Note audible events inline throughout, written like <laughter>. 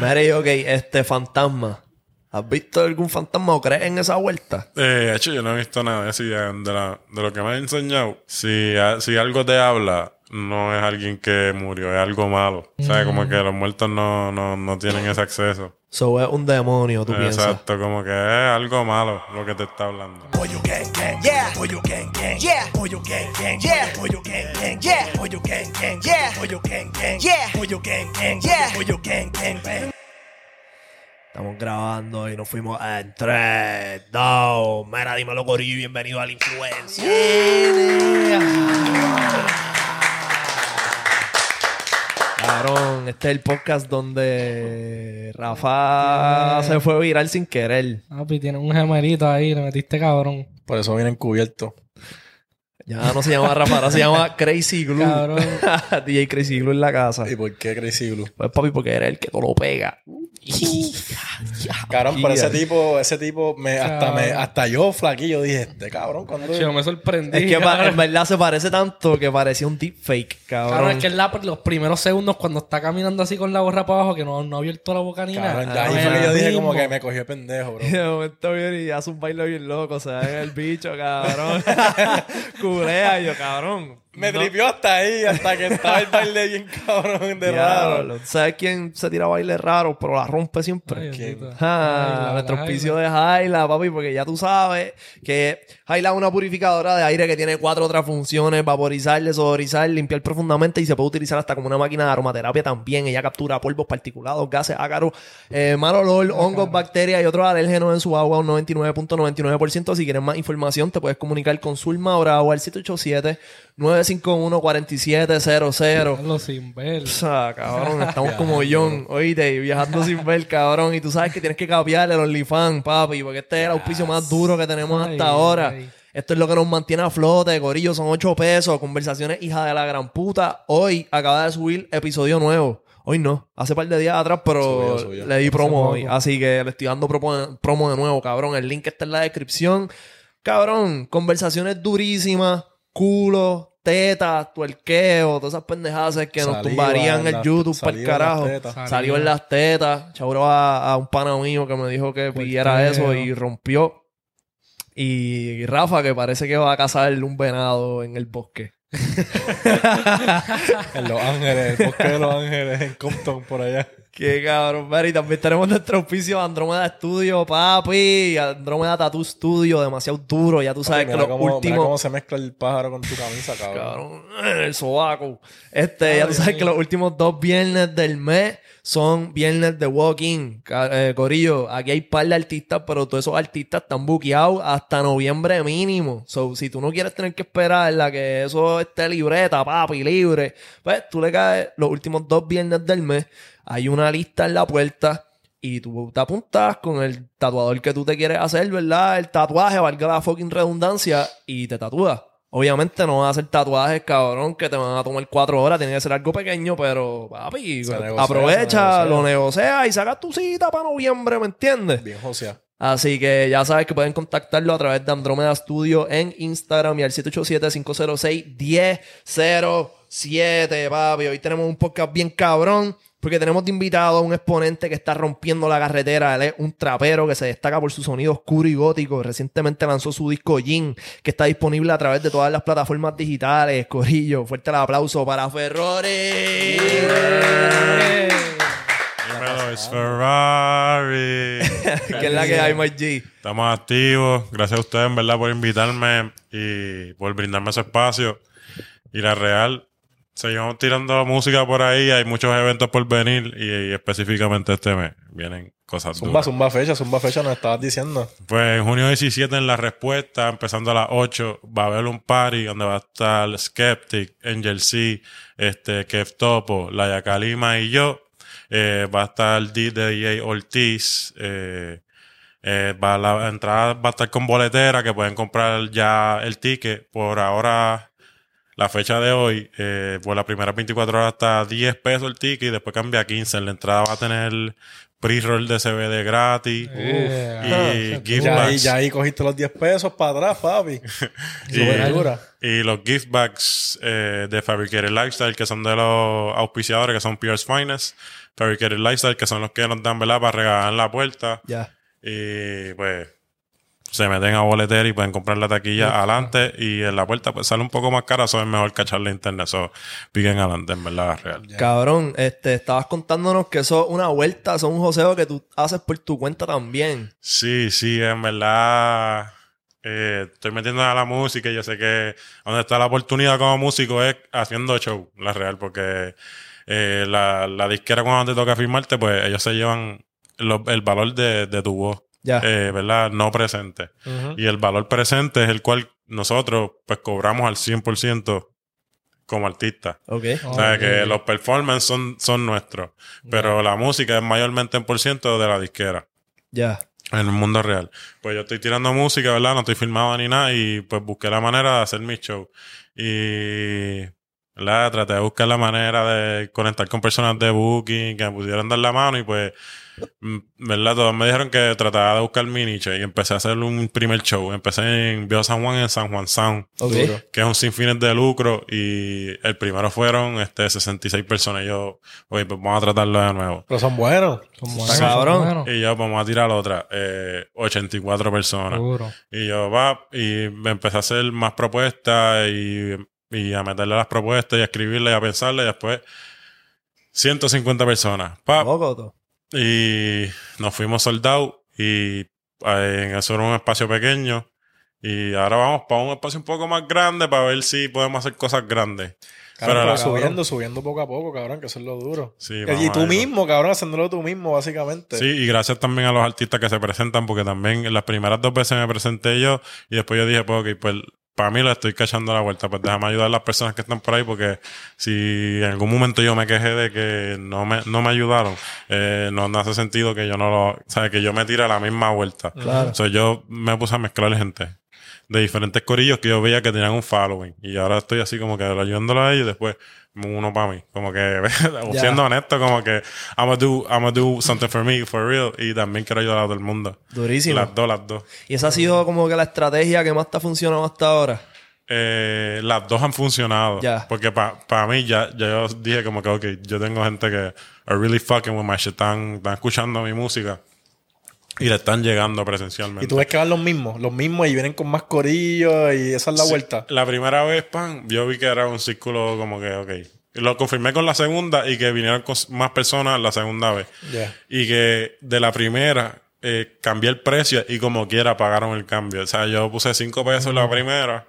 Mira, y ok, este fantasma. ¿Has visto algún fantasma o crees en esa vuelta? Eh, de hecho, yo no he visto nada así de, la- de lo que me han enseñado. Si, a- si algo te habla, no es alguien que murió, es algo malo. O sea, como que los muertos no, no, no tienen ese acceso. So es un demonio, tú piensas. Exacto, como que es algo malo lo que te está hablando. Pollo gang gang, yeah. Pollo gang gang, yeah. Pollo gang gang, yeah. Pollo gang gang, yeah. Pollo gang gang, yeah. Pollo gang gang, yeah. Pollo gang gang, yeah. Pollo gang gang, bang. Estamos grabando y nos fuimos en 3, 2. Mira, dímelo, Corillo, y bienvenido al Influencia. Cabrón, este es el podcast donde Rafa se fue viral sin querer. Papi, tiene un gemelito ahí, le metiste cabrón. Por eso vienen cubiertos. Ya no se llama Rafa, ahora se llama Crazy Glue. Cabrón. <laughs> DJ Crazy Glue en la casa. ¿Y por qué Crazy Glue? Pues papi, porque era el que todo lo pega. Cabrón, pero Guía. ese tipo, ese tipo, me, hasta, me, Cabrón. hasta yo flaquillo dije, este cabrón, cuando Yo me sorprendí. Es que cabrón. en verdad se parece tanto que parecía un deepfake, cabrón. Cabrón, es que en la- los primeros segundos cuando está caminando así con la gorra para abajo, que no, no ha abierto la boca ni Cabrón, nada. ya ahí Ah, fue que yo dije mismo. como que me cogió de pendejo, bro. <laughs> Y de momento viene y hace un baile bien loco, se da en el bicho, cabrón. <laughs> <laughs> Culea yo, cabrón. Me no- tripió hasta ahí, hasta que estaba el baile bien <laughs> cabrón de raro. Diablo. ¿Sabes quién se tira baile raro, pero la rompe siempre? Ay. Ah, Jaila, nuestro la auspicio de Jaila, papi, porque ya tú sabes que Jaila es una purificadora de aire que tiene cuatro otras funciones: vaporizar, desodorizar, limpiar profundamente y se puede utilizar hasta como una máquina de aromaterapia también. Ella captura polvos particulados, gases, ácaros, eh, mal olor, hongos, bacterias y otros alérgenos en su agua, un 99.99%. Si quieres más información, te puedes comunicar con Zulma Bravo al 787 951 4700 Hazlo sin ver. o sea, cabrón, <laughs> estamos como John, oíste, viajando sin ver, cabrón. Y tú sabes que tienes que capearle el OnlyFans, papi, porque este es el auspicio más duro que tenemos Ay, hasta ahora. ay. Esto es lo que nos mantiene a flote, gorillo, son 8 pesos. Conversaciones, hija de la gran puta. Hoy acaba de subir episodio nuevo. Hoy no, hace par de días atrás, pero Subió, subió. le di promo poco. hoy. Así que le estoy dando promo, promo de nuevo, cabrón. El link está en la descripción. Cabrón, conversaciones durísimas, culo, tetas, tuerqueo, todas esas pendejadas que nos tumbarían el YouTube para el carajo. Salió en las tetas. Chauro a, a un pana mío que me dijo que pidiera eso y rompió. Y Rafa, que parece que va a cazar un venado en el bosque. <laughs> En Los Ángeles, el bosque de Los Ángeles, en Compton, por allá. Qué cabrón, Mary. También tenemos nuestro auspicio Andrómeda Studio, papi. Andrómeda Tattoo Studio, demasiado duro. Ya tú sabes que los cómo, mira últimos. cómo se mezcla el pájaro con tu camisa, cabrón. Cabrón, el sobaco. Este, ya tú sabes que los últimos dos viernes del mes son viernes de walk-in. Ca- eh, Corillo, aquí hay par de artistas, pero todos esos artistas están buqueados hasta noviembre mínimo. So, si tú no quieres tener que esperar la que eso esté libreta, papi, libre, pues tú le caes los últimos dos viernes del mes. Hay una lista en la puerta. Y tú te apuntas con el tatuador que tú te quieres hacer, ¿verdad? El tatuaje, valga la fucking redundancia, y te tatúas. Obviamente no vas a hacer tatuajes, cabrón, que te van a tomar cuatro horas. Tiene que ser algo pequeño, pero, papi, negocia, aprovecha, negocia. lo negocia y sacas tu cita para noviembre, ¿me entiendes? Bien, José. Así que ya sabes que pueden contactarlo a través de Andrómeda Studio en Instagram y al 787-506-1007, papi. Hoy tenemos un podcast bien cabrón porque tenemos de invitado a un exponente que está rompiendo la carretera. Él es un trapero que se destaca por su sonido oscuro y gótico. Recientemente lanzó su disco Jin, que está disponible a través de todas las plataformas digitales. Corillo, fuerte el aplauso para Ferrari. Dímelo, Ferrari. <laughs> que es la que hay, Mike G. Estamos activos. Gracias a ustedes, en verdad, por invitarme y por brindarme ese espacio. Y la real, seguimos tirando música por ahí. Hay muchos eventos por venir y, y específicamente este mes vienen cosas Zumba, duras. zumba fecha, zumba fecha, nos estabas diciendo. Pues en junio 17 en la respuesta, empezando a las 8, va a haber un party donde va a estar Skeptic, Angel C, este, Kev Topo, Laia Kalima y yo. Eh, va a estar DJ Ortiz. Eh, eh, va la entrada va a estar con boletera que pueden comprar ya el ticket. Por ahora, la fecha de hoy, eh, por las primeras 24 horas está 10 pesos el ticket y después cambia a 15. La entrada va a tener pre-roll de CBD gratis. Y gift Ya ahí, bags. ya ahí cogiste los 10 pesos para atrás, papi. <laughs> Y-. Y los gift bags eh, de Fabricated Lifestyle, que son de los auspiciadores, que son Pierce Finest. Fabricated Lifestyle, que son los que nos dan, ¿verdad? Para regalar en la puerta. Ya. Y pues se meten a boletera y pueden comprar la taquilla adelante. Y en la puerta pues sale un poco más cara. Eso es mejor cacharle internet. Eso piquen adelante, en verdad, real. Cabrón, este, estabas contándonos que eso es una vuelta, eso es un joseo que tú haces por tu cuenta también. Sí, sí, en verdad. eh, estoy metiendo a la música y yo sé que donde está la oportunidad como músico es haciendo show, la real, porque eh, la, la disquera cuando te toca firmarte, pues ellos se llevan lo- el valor de, de tu voz, Ya. eh, ¿verdad? No presente. Y el valor presente es el cual nosotros pues cobramos al 100% como artistas. ok. O sea, que los performances son, son nuestros, pero la música es mayormente en por ciento de la disquera Ya. en el mundo real. Pues yo estoy tirando música, ¿verdad? No estoy filmado ni nada y pues busqué la manera de hacer mi show. Y, ¿verdad? Traté de buscar la manera de conectar con personas de Booking que me pudieran dar la mano y pues, ¿verdad? Todos me dijeron que trataba de buscar mi nicho y empecé a hacer un primer show. Empecé en Viejo San Juan, en San Juan Sound. Que es un sin fines de lucro y el primero fueron este 66 personas. Y yo, oye, pues vamos a tratarlo de nuevo. Pero son buenos. Son buenos, son cabrón. buenos. Y yo, vamos a tirar otra. Eh, 84 personas. Seguro. Y yo, va, y me empecé a hacer más propuestas y, y a meterle las propuestas y a escribirle y a pensarle. Y después, 150 personas. Pa, Poco, todo. Y nos fuimos soldados. Y eh, en eso era un espacio pequeño. Y ahora vamos para un espacio un poco más grande para ver si podemos hacer cosas grandes. Cabrón, Pero subiendo, subiendo poco a poco, cabrón, que eso es lo duro. Sí, y tú mismo, cabrón, haciéndolo tú mismo, básicamente. Sí, y gracias también a los artistas que se presentan, porque también las primeras dos veces me presenté yo y después yo dije, pues, ok, pues para mí le estoy cachando la vuelta, pues déjame ayudar a las personas que están por ahí, porque si en algún momento yo me quejé de que no me, no me ayudaron, eh, no, no hace sentido que yo no lo, o sea, que yo me tire la misma vuelta. Claro. O sea, yo me puse a mezclar gente de diferentes corillos que yo veía que tenían un following. Y ahora estoy así como que ayudándolo a ellos y después uno para mí. Como que, <laughs> siendo honesto, como que I'm gonna do, I'm gonna do something for me, for real. Y también quiero ayudar a todo el mundo. Durísimo. Las dos, las dos. Y esa ha sido como que la estrategia que más te ha funcionado hasta ahora. Eh, las dos han funcionado. Ya. Porque para mí ya, ya yo dije como que, ok, yo tengo gente que are really fucking with my shit. Están, están escuchando mi música. Y le están llegando presencialmente. Y tú ves que van los mismos, los mismos y vienen con más corillos y esa es la Sí, vuelta. La primera vez, pan, yo vi que era un círculo como que, ok. Lo confirmé con la segunda y que vinieron con más personas la segunda vez. Y que de la primera eh, cambié el precio y como quiera pagaron el cambio. O sea, yo puse 5 pesos la primera.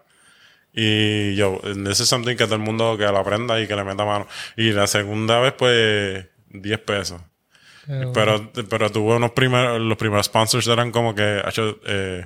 Y yo, this is something que todo el mundo que lo aprenda y que le meta mano. Y la segunda vez, pues, 10 pesos. Pero, pero tuve unos primeros, los primeros sponsors eran como que, hecho, eh,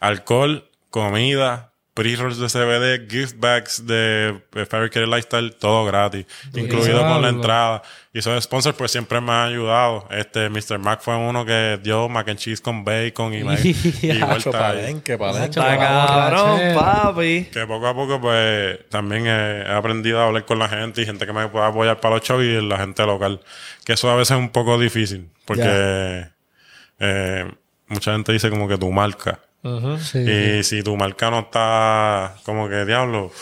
alcohol, comida, pre-rolls de CBD, gift bags de Fabricated Lifestyle, todo gratis, incluido con la entrada. Y esos sponsors pues siempre me han ayudado. Este, Mr. Mac fue uno que dio mac and cheese con bacon y, <laughs> Hacho, vuelta palenque, cabrón, papi. Que poco a poco, pues, también he, he aprendido a hablar con la gente y gente que me pueda apoyar para los shows y la gente local. Que eso a veces es un poco difícil, porque eh, mucha gente dice como que tu marca. Sí. Y si tu marca no está como que diablo,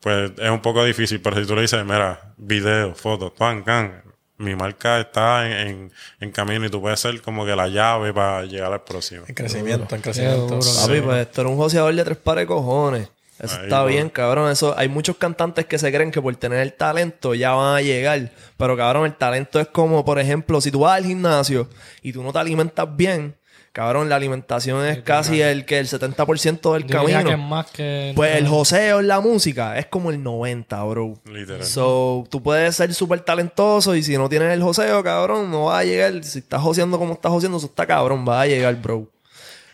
pues es un poco difícil. Pero si tú le dices, mira, video, fotos, pan, can, mi marca está en, en, en camino y tú puedes ser como que la llave para llegar al próximo. En crecimiento, en crecimiento. Papi, pues esto era un joseador de tres pares de cojones. Eso Ahí, está bro. bien, cabrón. Eso, hay muchos cantantes que se creen que por tener el talento ya van a llegar. Pero, cabrón, el talento es como, por ejemplo, si tú vas al gimnasio y tú no te alimentas bien, cabrón, la alimentación es casi el que el 70% del Yo diría que es camino. más que... Pues el joseo en la música es como el 90, bro. Literal. So, tú puedes ser súper talentoso y si no tienes el joseo, cabrón, no vas a llegar. Si estás joseando como estás joseando, eso está cabrón, va a llegar, bro.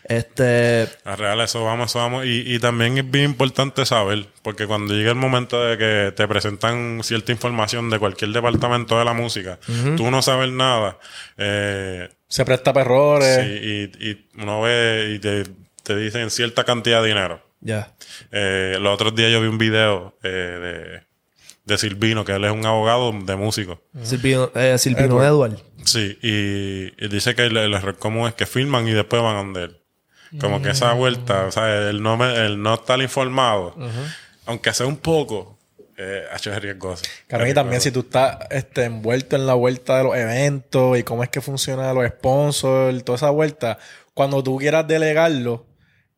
Este, A real, eso vamos, eso vamos. Y, y también es bien importante saber, porque cuando llega el momento de que te presentan cierta información de cualquier departamento de la música, tú no sabes nada. Eh, Se presta para errores. sí, y, y uno ve y te, te dicen cierta cantidad de dinero. ya. Eh, los otros días yo vi un video eh, de, de Silvino, que él es un abogado de músico. Silvino, eh, Silvino Edward. Edward. Sí, y, y dice que el, el error común es que filman y después van a donde él. Como que esa vuelta, o sea, el no, me- el no estar informado, aunque sea un poco, eh, hecho es riesgoso. Claro, y también si tú estás este, envuelto en la vuelta de los eventos y cómo es que funciona los sponsors, toda esa vuelta, cuando tú quieras delegarlo,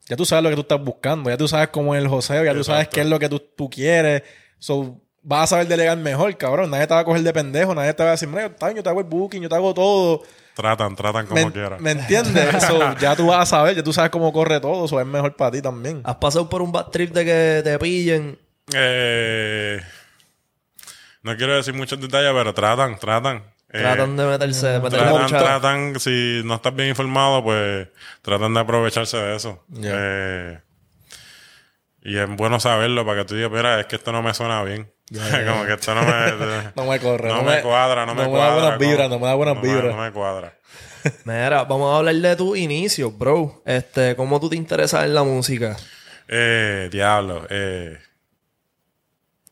ya tú sabes lo que tú estás buscando, ya tú sabes cómo es el joseo, ya tú sabes qué es lo que tú, tú quieres. So, vas a saber delegar mejor, cabrón. Nadie te va a coger de pendejo, nadie te va a decir, mira, yo te hago el booking, yo te hago todo. Tratan, tratan como ¿Me, quieran. ¿me entiendes? <laughs> So, ya tú vas a saber, ya tú sabes cómo corre todo, eso es mejor para ti también. ¿Has pasado por un bad trip de que te pillen? Eh, no quiero decir muchos detalles, pero tratan, tratan. Eh, Tratan de meterse, de meterle Tratan, mucha- tratan, si no estás bien informado, pues tratan de aprovecharse de eso. Eh, y es bueno saberlo para que tú digas, mira, es que esto no me suena bien. Como que esto no me... <laughs> No me corre. no me cuadra, no me da cuadra. buenas vibras, como- no me da buenas no me- vibras. No me cuadra. <laughs> Mira, vamos a hablar de tus inicios, bro. Este, ¿cómo tú te interesas en la música? Eh, diablo. Eh,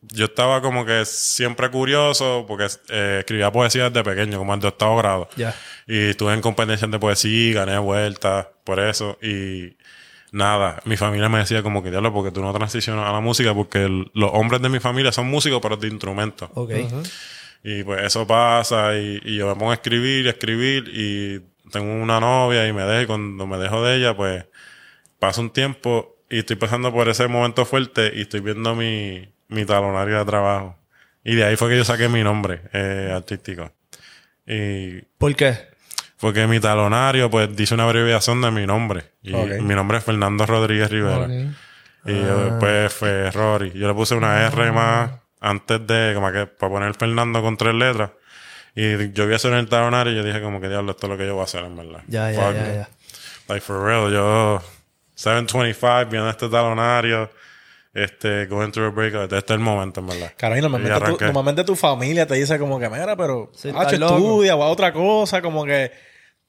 yo estaba como que siempre curioso porque eh, escribía poesía desde pequeño, como en de octavo grado. Ya. Y estuve en competición de poesía, gané vueltas por eso. Y nada, mi familia me decía como que diablo, porque tú no transicionas a la música, porque el- los hombres de mi familia son músicos, pero de instrumentos. Ok. Y pues eso pasa y, y yo me pongo a escribir y a escribir y tengo una novia y me dejo y cuando me dejo de ella pues pasa un tiempo y estoy pasando por ese momento fuerte y estoy viendo mi, mi talonario de trabajo. Y de ahí fue que yo saqué mi nombre eh, artístico. Y ¿Por qué? Porque mi talonario pues dice una abreviación de mi nombre. Y mi nombre es Fernando Rodríguez Rivera. Y yo después fue Rory. Yo le puse una R más antes de, como que para poner Fernando con tres letras. Y yo vi eso en el talonario y yo dije como que diablo, esto es lo que yo voy a hacer en verdad. Ya, ya, ya, ya. Like for real, yo 725 viendo este talonario, este, going through a breakup, este es el momento en verdad. Claro, y Y normalmente, tu, normalmente tu familia te dice como que, mira, pero Sí, hacho, estás loco". estudia o a otra cosa, como que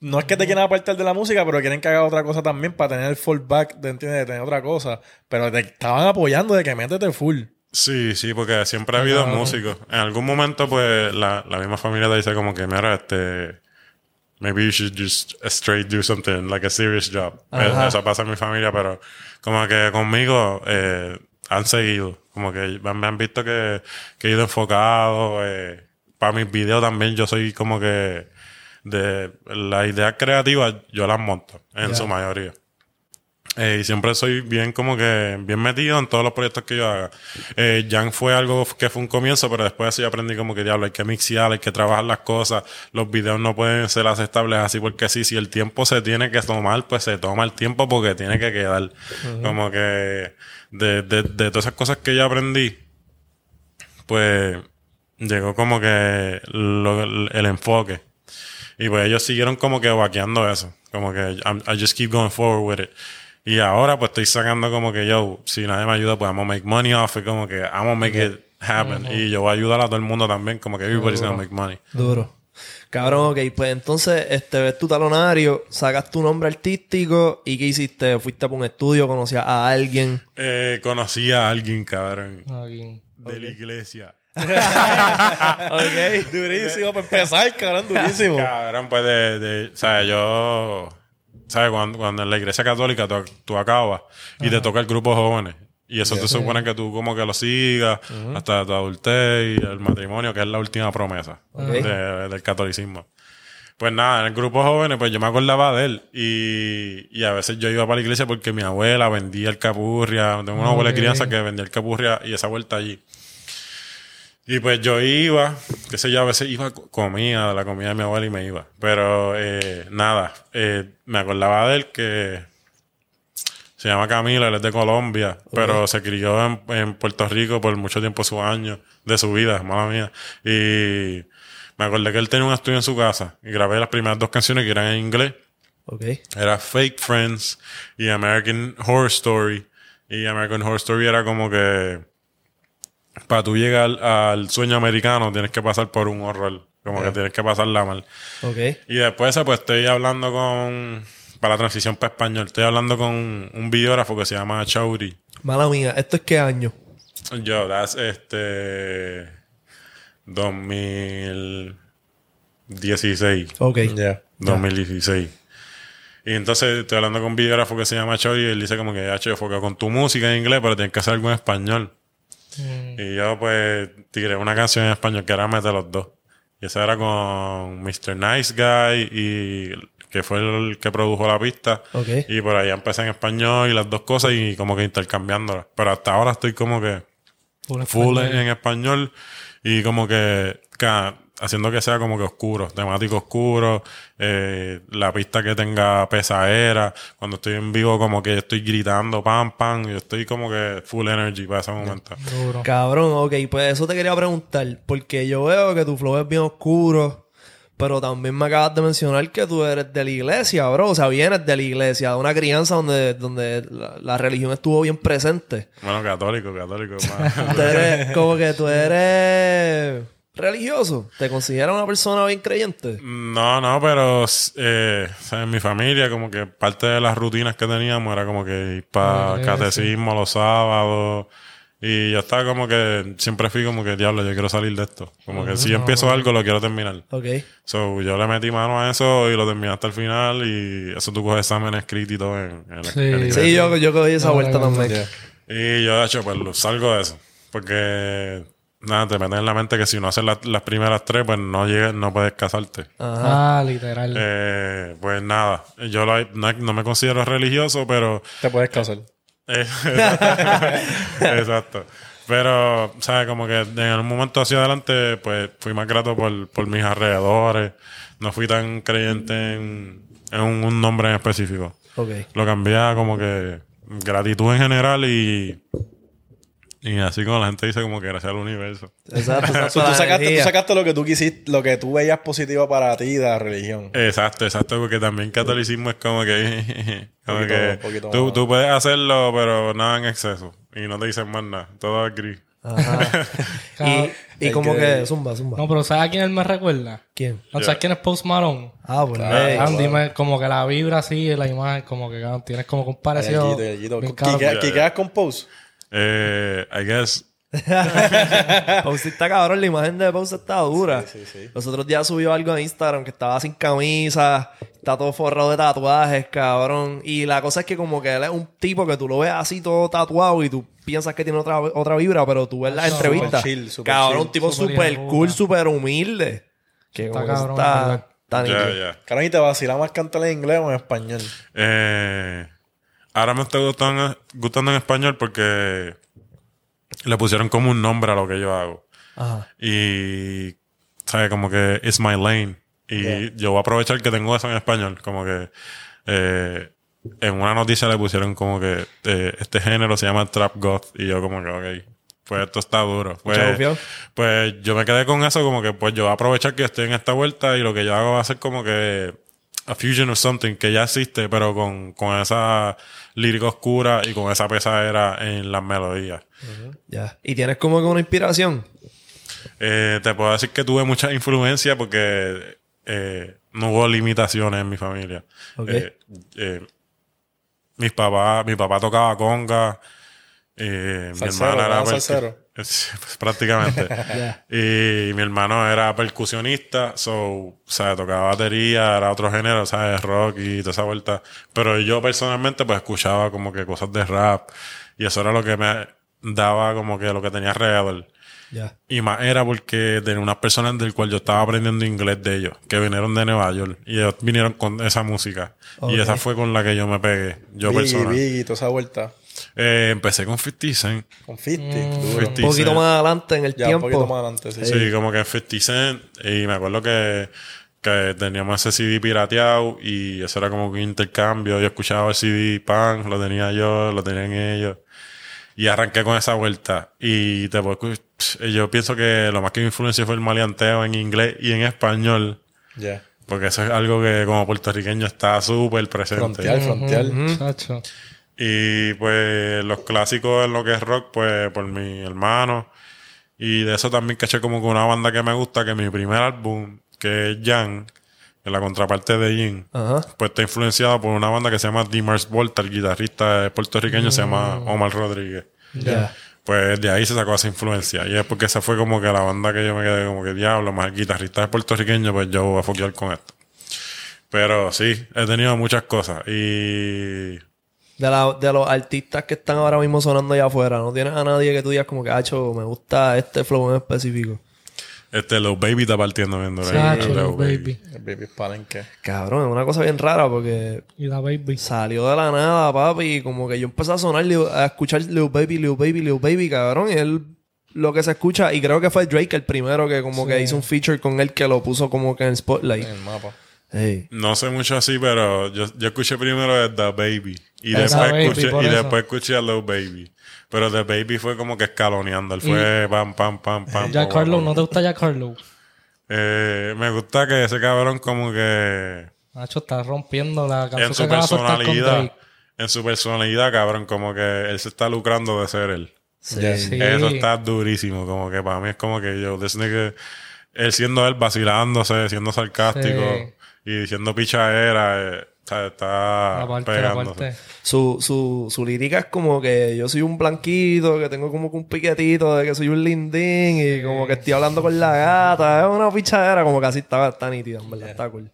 no es que te quieran apartar de la música, pero quieren que haga otra cosa también para tener el fallback de, ¿entiendes? de tener otra cosa. Pero te estaban apoyando de que métete full. Sí, sí, porque siempre ha habido músicos. En algún momento, pues, la, la misma familia te dice como que, mira, este, maybe you should just straight do something, like a serious job. Ajá. Eh, Eso pasa en mi familia, pero como que conmigo eh, han seguido. Como que me han visto que, que he ido enfocado. Eh, para mis videos también yo soy como que de las ideas creativas yo las monto, en su mayoría. Eh, y siempre soy bien como que bien metido en todos los proyectos que yo haga. Eh, Jan fue algo que fue un comienzo, pero después sí aprendí como que diablo, hay que mixear, hay que trabajar las cosas. Los videos no pueden ser aceptables así porque sí, si el tiempo se tiene que tomar, pues se toma el tiempo porque tiene que quedar. Como que de, de, de todas esas cosas que yo aprendí, pues llegó como que lo- el enfoque. Y pues ellos siguieron como que vaqueando eso. Como que I'm- I just keep going forward with it. Y ahora pues estoy sacando como que yo, si nadie me ayuda, pues I'm gonna make money off it. Como que I'm gonna make it happen. Y yo voy a ayudar a todo el mundo también. Como que everybody's gonna make money. Duro. Cabrón, ok, pues entonces, este, ves tu talonario, sacas tu nombre artístico y ¿qué hiciste? ¿Fuiste por un estudio, conocías a alguien? Eh, conocí a alguien, cabrón, de la iglesia. Ok. <laughs> Durísimo para empezar, cabrón, durísimo. Cabrón, pues de, de, o sea, yo, ¿sabes? Cuando, cuando en la iglesia católica tú, tú acabas y te toca el grupo jóvenes. Y eso te supone que tú como que lo sigas hasta tu adultez y el matrimonio, que es la última promesa de- del catolicismo. Pues nada, en el grupo jóvenes, pues yo me acordaba de él. Y, y a veces yo iba para la iglesia porque mi abuela vendía el capurria. Tengo una abuela de crianza que vendía el capurria y esa vuelta allí. Y pues yo iba, qué sé yo, a veces iba, comía la comida de mi abuela y me iba. Pero eh, nada, eh, me acordaba de él que se llama Camilo, él es de Colombia, pero se crió en, en Puerto Rico por mucho tiempo, sus años de su vida, mala mía. Y me acordé que él tenía un estudio en su casa y grabé las primeras dos canciones que eran en inglés. Era Fake Friends y American Horror Story. Y American Horror Story era como que para tú llegar al sueño americano tienes que pasar por un horror. Como que tienes que pasarla mal. Ok. Y después de eso, pues estoy hablando con... Para la transición para español, estoy hablando con un videógrafo que se llama Chauri. Mala mía, ¿esto es qué año? Yo, that's este... 2000... 2016. Ok. Ya. 2016. Y entonces estoy hablando con un videógrafo que se llama Chori y él dice como que, hecho enfoca con tu música en inglés, pero tienes que hacer algo en español. Y yo pues tiré una canción en español que era Mete los dos. Y esa era con Mr. Nice Guy y que fue el que produjo la pista. Y por ahí empecé en español y las dos cosas y como que intercambiándolas. Pero hasta ahora estoy como que Full full español. en, español y como que haciendo que sea como que oscuro, temático oscuro, eh, la pista que tenga pesadera, cuando estoy en vivo como que estoy gritando pam pam, yo estoy como que full energy para ese momento. Duro. Cabrón, ok, pues eso te quería preguntar, porque yo veo que tu flow es bien oscuro, pero también me acabas de mencionar que tú eres de la iglesia, bro, o sea, vienes de la iglesia, de una crianza donde, donde la, la religión estuvo bien presente. Bueno, católico, católico. <laughs> más. Eres, como que tú eres religioso, te consideras una persona bien creyente. No, no, pero eh, en mi familia como que parte de las rutinas que teníamos era como que ir para Ah, catecismo los sábados y yo estaba como que siempre fui como que diablo, yo quiero salir de esto. Como que si yo empiezo algo lo quiero terminar. Ok. So, yo le metí mano a eso y lo terminé hasta el final y eso tú coges exámenes escritos y todo en, en la, Sí. Sí, yo, yo cogí esa No, vuelta también. Y yo, de hecho, pues lo- salgo de eso. Porque, nada, te meten en la mente que si no haces la- las primeras tres, pues no llegues, no puedes casarte. Ajá. Ah, literal. Eh, pues nada, yo lo- no, no me considero religioso, pero... Te puedes casar. eh, <laughs> Exacto. Pero, ¿sabes? Como que en un momento hacia adelante, pues fui más grato por, por mis alrededores. No fui tan creyente en, en un, un nombre en específico. Ok. Lo cambié a como que gratitud en general y... Y así como la gente dice como que gracias al universo. Exacto, exacto. <laughs> Tú, sacaste, tú energía. sacaste lo que tú quisiste, lo que tú veías positivo para ti de la religión. Exacto, exacto, porque también catolicismo es como que, <laughs> como Poquito- que poquito tú, tú puedes hacerlo, pero nada en exceso. Y no te dicen más nada, todo es gris. Ajá. <laughs> Y y como que- que... Zumba, zumba. No, pero ¿sabes a quién él me recuerda? ¿Quién? ¿No sabes quién es Post Malone? Ah, pues Claro. ley. Andy, me- como que la vibra así, la imagen, como que cabrón, tienes como que un parecido. Gallito, gallito. bien ¿Qui- cabrón. qui- qui- quedas con pose? Eh, I guess, <laughs> Pause está cabrón, la imagen de Pause está dura. Sí, sí, sí. Los otros días subió algo en Instagram que estaba sin camisa, está todo forrado de tatuajes, cabrón. Y la cosa es que como que él es un tipo que tú lo ves así todo tatuado y tú piensas que tiene otra, otra vibra, pero tú ves las Súper entrevistas. chill, súper cabrón, chill. un tipo Súper cool, súper humilde. Que Está como que eso cabrón, está, está nítido. ya. Carón, ¿y te vacila más cantar en inglés o en español? Eh, ahora me está gustando, gustando en español porque le pusieron como un nombre a lo que yo hago. Ajá. Y, ¿sabes? Como que it's my lane. Y Yeah. yo voy a aprovechar que tengo eso en español. Como que eh, en una noticia le pusieron como que eh, este género se llama Trap Goth. Y yo como que, ok, pues esto está duro. Pues, pues yo me quedé con eso como que pues yo voy a aprovechar que estoy en esta vuelta y lo que yo hago va a ser como que a fusion of something que ya existe, pero con, con esa lírica oscura y con esa pesadera en las melodías. Ya. Y tienes como que una inspiración. Eh, te puedo decir que tuve mucha influencia porque eh, no hubo limitaciones en mi familia. Ok. Eh, eh, mis papás, mi papá tocaba conga, mi hermana era Salsero. Pues, prácticamente. <laughs> Y mi hermano era percusionista, so, o sea, tocaba batería, era otro género, ¿sabes? Rock y toda esa vuelta. Pero yo personalmente, pues, escuchaba como que cosas de rap. Y eso era lo que me daba como que lo que tenía alrededor. Y más era porque tenía unas personas del cual yo estaba aprendiendo inglés de ellos, que vinieron de Nueva York. Y ellos vinieron con esa música. Y esa fue con la que yo me pegué, yo Biggie, personal. Biggie, toda esa vuelta. Eh, empecé con 50 Cent. Con 50. Mm. duro. 50 Un poquito Cent. más adelante en el Ya, un tiempo. poquito más adelante, sí. Sí, como que 50 Cent. Y me acuerdo que, que teníamos ese CD pirateado y eso era como un intercambio. Yo escuchaba el CD pan, lo tenía yo, lo tenían ellos. Y arranqué con esa vuelta. Y te puedo yo pienso que lo más que me influenció fue el maleanteo en inglés y en español. Ya. Porque eso es algo que como puertorriqueño está súper presente. Frontear, frontear. Chacho. Y pues los clásicos en lo que es rock, pues por mi hermano. Y de eso también caché como que una banda que me gusta, que mi primer álbum, que es Jan, que es la contraparte de Jin, Ajá. pues está influenciado por una banda que se llama Dimers Volta, el guitarrista puertorriqueño se llama Omar Rodríguez. Ya. Pues de ahí se sacó esa influencia. Y es porque esa fue como que la banda que yo me quedé como que diablo, más el guitarrista es puertorriqueño, pues yo voy a foquear con esto. Pero sí, he tenido muchas cosas. Y De, la- de los artistas que están ahora mismo sonando allá afuera, ¿no tienes a nadie que tú digas como que, hacho, me gusta este flow en específico? este Lil Baby está partiendo viendo. Chacho, Lil Baby. El baby palenque. Cabrón, es una cosa bien rara porque Y la baby. salió de la nada, papi, y como que yo empecé a sonar, a escuchar Lil Baby, Lil Baby, Lil Baby, cabrón, y él lo que se escucha, y creo que fue Drake el primero que como que hizo un feature con él que lo puso como que en el spotlight. En el mapa. Hey. No sé mucho así, pero yo, yo escuché primero The Baby. Y después, Baby, escuché, y eso. después escuché a Lil Baby. Pero The Baby fue como que escaloneando. Él fue pam, pam, pam, pam. Jack Harlow. ¿no te gusta Jack Harlow? Eh, me gusta que ese cabrón como que Nacho está rompiendo la en canción su que soltar con personalidad, en su personalidad, cabrón, como que él se está lucrando de ser él. Sí. Sí. Eso está durísimo, como que para mí es como que yo, this nigga, él siendo él vacilándose, siendo sarcástico Sí. Y diciendo pichadera, eh, sea, está Aparte, pegándose. aparte. Su, su, su lírica es como que yo soy un blanquito, que tengo como que un piquetito de que soy un lindín y como que estoy hablando con la gata. Es una pichadera, como que así está, está nítida, en verdad, está cool.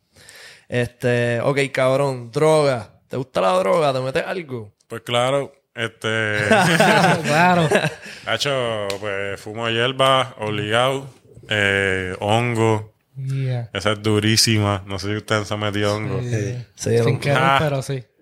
Este, ok, cabrón, droga. ¿Te gusta la droga? ¿Te metes algo? Pues claro, este. <laughs> claro. <laughs> Hacho, pues fumo hierba, obligado, eh, hongo. Yeah. Esa es durísima. No sé si ustedes se han metido hongo. Sí. Sí, Sin no- querer, Ah. pero sí. <laughs>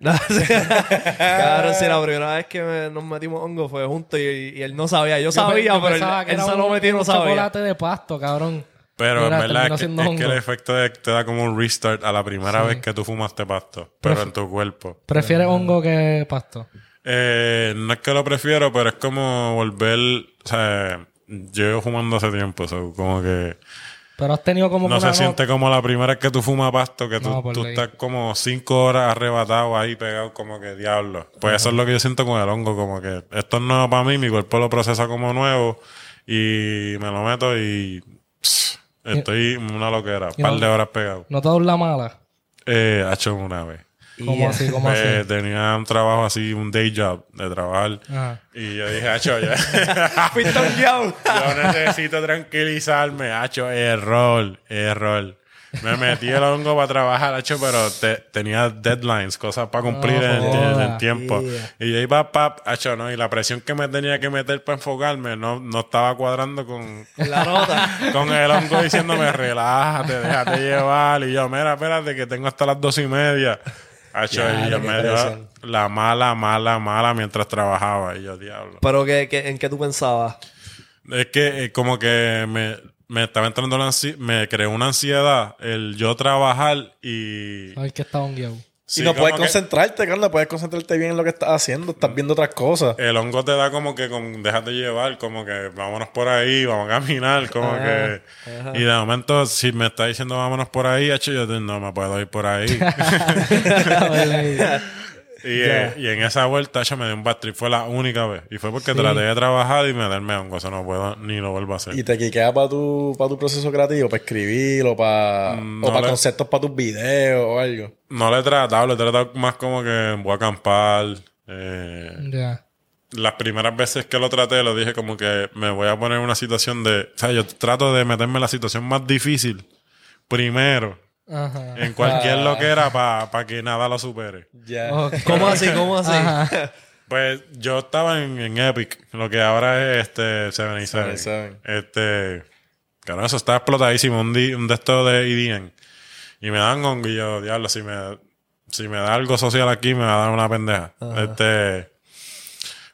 Cabrón, sí, la <laughs> primera vez que me- nos metimos hongo fue juntos y, y él no sabía. Yo sabía, Yo pero él, pensaba que él se lo metió y no un sabía. chocolate de pasto, cabrón. Pero Mira, en verdad es que, siendo es que el efecto de- te da como un restart a la primera vez que tú fumaste pasto, pero en tu cuerpo. ¿Prefieres hongo que pasto? Eh, no es que lo prefiero, pero es como volver. O sea, yo llevo fumando hace tiempo, so, como que. Pero has tenido como No se siente como la primera vez que tú fumas pasto, que tú, No, tú estás como cinco horas arrebatado ahí pegado como que diablo. Pues eso es lo que yo siento con el hongo, como que esto es nuevo para mí, mi cuerpo lo procesa como nuevo y me lo meto y pss, estoy una loquera, un y par no- de horas pegado. ¿No te la mala? Eh, ha hecho una vez. ¿Cómo así? ¿Cómo así? Eh, tenía un trabajo así, un day job de trabajar. Ajá. Y yo dije, hacho, ya. <laughs> Fuiste hongueado. Yo necesito tranquilizarme, hacho, error, error. Me metí el hongo para trabajar, hacho, pero te- tenía deadlines, cosas para cumplir No en, en el joda. tiempo. Yeah. Y yo iba pap, hacho, no, y la presión que me tenía que meter para enfocarme no, no estaba cuadrando con, La nota. con el hongo diciéndome, relájate, déjate llevar. Y yo, mira, espérate, que tengo hasta las dos y media. Hacho, Ya, y yo me dio la mala, mala, mala mientras trabajaba. Y yo, diablo. Pero que, que- ¿en qué tú pensabas? Es que eh, como que me, me estaba entrando la ansi- me creó una ansiedad el yo trabajar y... Sabes que está hongueado. Sí, y no puedes concentrarte, Carlos. Puedes concentrarte bien en lo que estás haciendo. Estás viendo otras cosas. El hongo te da como que con, déjate llevar, como que vámonos por ahí, vamos a caminar, como que... Y de momento, si me está diciendo vámonos por ahí, hecho, yo no me puedo ir por ahí. <laughs> <laughs> y, eh, y en esa vuelta, hecho, me dio un bad trip. Fue la única vez. Y fue porque Sí. traté de trabajar y me darme hongo. Eso no puedo, ni lo vuelvo a hacer. Y te quiquea para tu, para tu proceso creativo, para escribir o para, Mm, o para le- conceptos para tus videos o algo. No le he tratado, le he tratado más como que voy a acampar. Eh, Ya. las primeras veces que lo traté, lo dije como que me voy a poner en una situación de. O sea, yo trato de meterme en la situación más difícil primero, Ajá. en cualquier loquera, para que nada lo supere. ¿Cómo así? ¿Cómo así? Ajá. Pues yo estaba en, en Epic, lo que ahora es este 77. 77. Este. Claro, eso está explotadísimo. Un, di- un de estos de EDM. Y me dan hongo y yo, diablo, si me, si me da algo social aquí, me va a dar una pendeja. Este.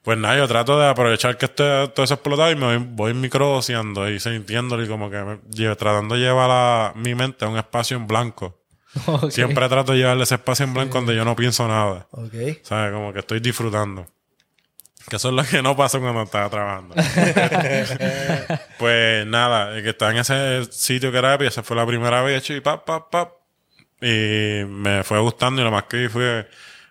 Pues nada, yo trato de aprovechar que esté todo eso explotado y me voy, voy microdoseando y sintiéndolo y como que me, llevo- tratando de llevar a mi mente a un espacio en blanco. <laughs> Siempre trato de llevarle ese espacio en blanco donde yo no pienso nada. Ok. ¿Sabes? Como que estoy disfrutando. Que eso es lo que no pasa cuando estaba trabajando. <laughs> pues nada, que estaba en ese sitio que era Epic, esa fue la primera vez hecho y pap, pap, pap. Y me fue gustando y lo más que vi fue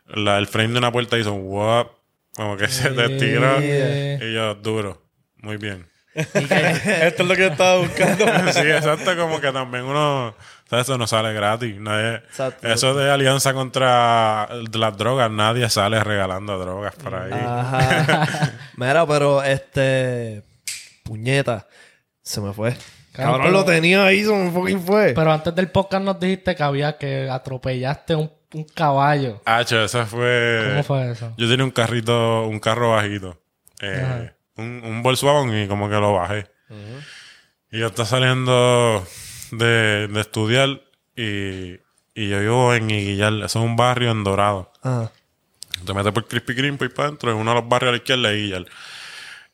la- el frame de una puerta hizo wop, como que se te tiró. Yeah. Y yo, duro, muy bien. <laughs> Esto es lo que yo estaba buscando. <laughs> sí, exacto, como que también uno eso no sale gratis. Nadie- Exacto. eso de alianza contra las drogas, nadie sale regalando drogas por ahí. Ajá. <laughs> Mira, pero este. Puñeta. Se me fue. Cabrón, pero- lo tenía ahí, se me fucking fue. Pero antes del podcast nos dijiste que había que atropellaste un, un caballo. Hacho, eso fue. ¿Cómo fue eso? Yo tenía un carrito, un carro bajito. Eh, un, un Volkswagen y como que lo bajé. Y yo estaba saliendo de, de estudiar y, y yo vivo en Iguillar. Eso es un barrio en Dorado. Ah. Te metes por Crispy Green y para adentro, es uno de los barrios a la izquierda de Iguillar.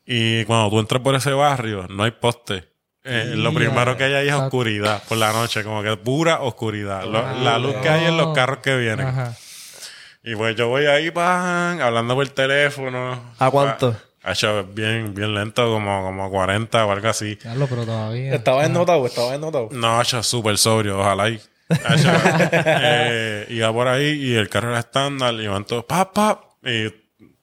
Y cuando tú entras por ese barrio, no hay poste. Eh, lo primero que hay ahí es exacto. oscuridad por la noche, como que pura oscuridad. Lo- la luz que hay en los carros que vienen. Ajá. Y pues yo voy ahí, pan, hablando por teléfono. ¿A cuánto? Ha hecho bien, bien lento, como, como 40 o algo así. Diablo, pero todavía. Estaba estaba ennotado. No, ha hecho súper sobrio, ojalá y. Hecho, <laughs> eh, iba por ahí y el carro era estándar y van todos, pap, pap. Y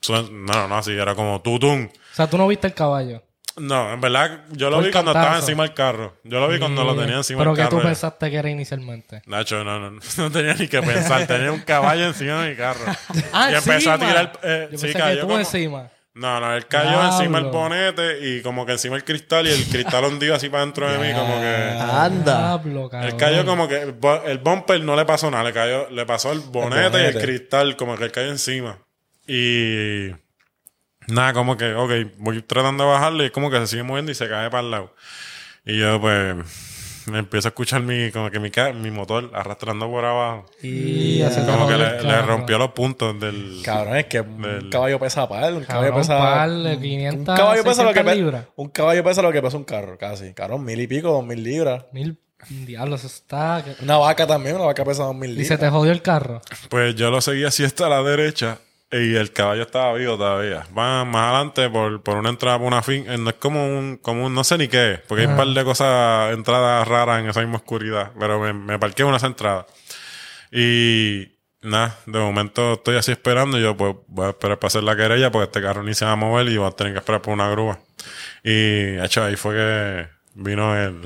suen- no, no, así era como tutum. O sea, tú no viste el caballo. No, en verdad, yo lo vi el cuando estaba encima del carro. Yo lo vi cuando lo tenía encima Pero del que carro. tú pensaste que era inicialmente. Nacho, no, no, <laughs> no tenía ni que pensar. tenía un caballo encima de mi carro. <laughs> Ah, y empezó a tirar. eh, Yo sí, pensé cayó que tú como- encima. No, no, él cayó Diablo. encima del bonete y como que encima el cristal y el cristal hundido así para dentro de mí, como que. Anda. Diablo. Él cayó como que el bu- el bumper no le pasó nada, le cayó, le pasó el bonete, y el bonete. cristal, como que él cayó encima. Y nada, como que, ok, voy tratando de bajarle y es como que se sigue moviendo y se cae para el lado. Y yo pues me empiezo a escuchar mi, como que mi, mi motor arrastrando por abajo. Y así Como que le, rompió los puntos del... Cabrón, es que un caballo pesa par, un caballo pesa. par de 500, un caballo pesa lo que 600 pesa. libras. Un caballo pesa lo que pesa un carro, casi. Cabrón, mil y pico, dos mil libras. Mil diablos, eso está. Una vaca también, una vaca pesa dos mil Y libras. se te jodió el carro. Pues yo lo seguí así hasta la derecha y el caballo estaba vivo todavía. Va más adelante por, por una entrada por una fin. eh, No es como un, como un, no sé ni qué porque hay un par de cosas, entradas raras en esa misma oscuridad. Pero me, me parqué en una entrada. Y nada, de momento estoy así esperando. Y yo pues voy a esperar para hacer la querella porque este carro ni se va a mover y voy a tener que esperar por una grúa. Y hecho, ahí fue que vino el,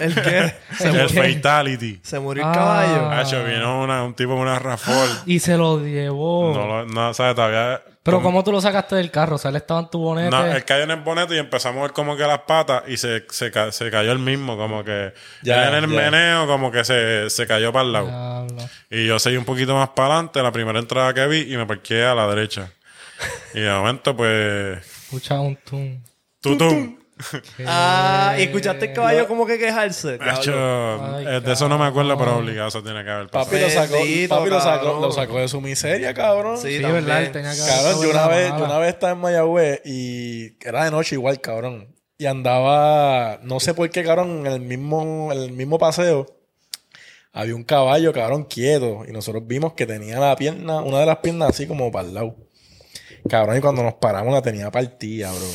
¿El qué? el <laughs> fatality. Se murió el Ah. caballo. Hacho, vino una- un tipo con una rafol. Y se lo llevó. No, lo- no, ¿sabes? Todavía. Pero como- ¿cómo tú lo sacaste del carro? O sea, él estaba en tu bonete. No, él cayó en el bonete y empezamos a ver como que las patas y se, se, ca- se cayó el mismo, como que Ya, él en el ya. meneo, como que se, se cayó para el lado. Diablo. Y yo seguí un poquito más para adelante, la primera entrada que vi, y me parqué a la derecha. Y de momento, pues. Escucha un tum. ¡Tutum! <laughs> Ah, y escuchaste el caballo como que quejarse. Ay, eh, de eso no me acuerdo, pero obligado eso tiene que haber pasado. Papi, lo sacó, papi lo, sacó, lo sacó de su miseria, cabrón. Sí, Sí, verdad, él tenía que Cabrón, yo una, vez, yo una vez estaba en Mayagüez y era de noche igual, cabrón. Y andaba, no sé por qué, cabrón, en el mismo, en el mismo paseo. Había un caballo, cabrón, quieto. Y nosotros vimos que tenía la pierna, una de las piernas así como para el lado. Cabrón, y cuando nos paramos la tenía partida, bro.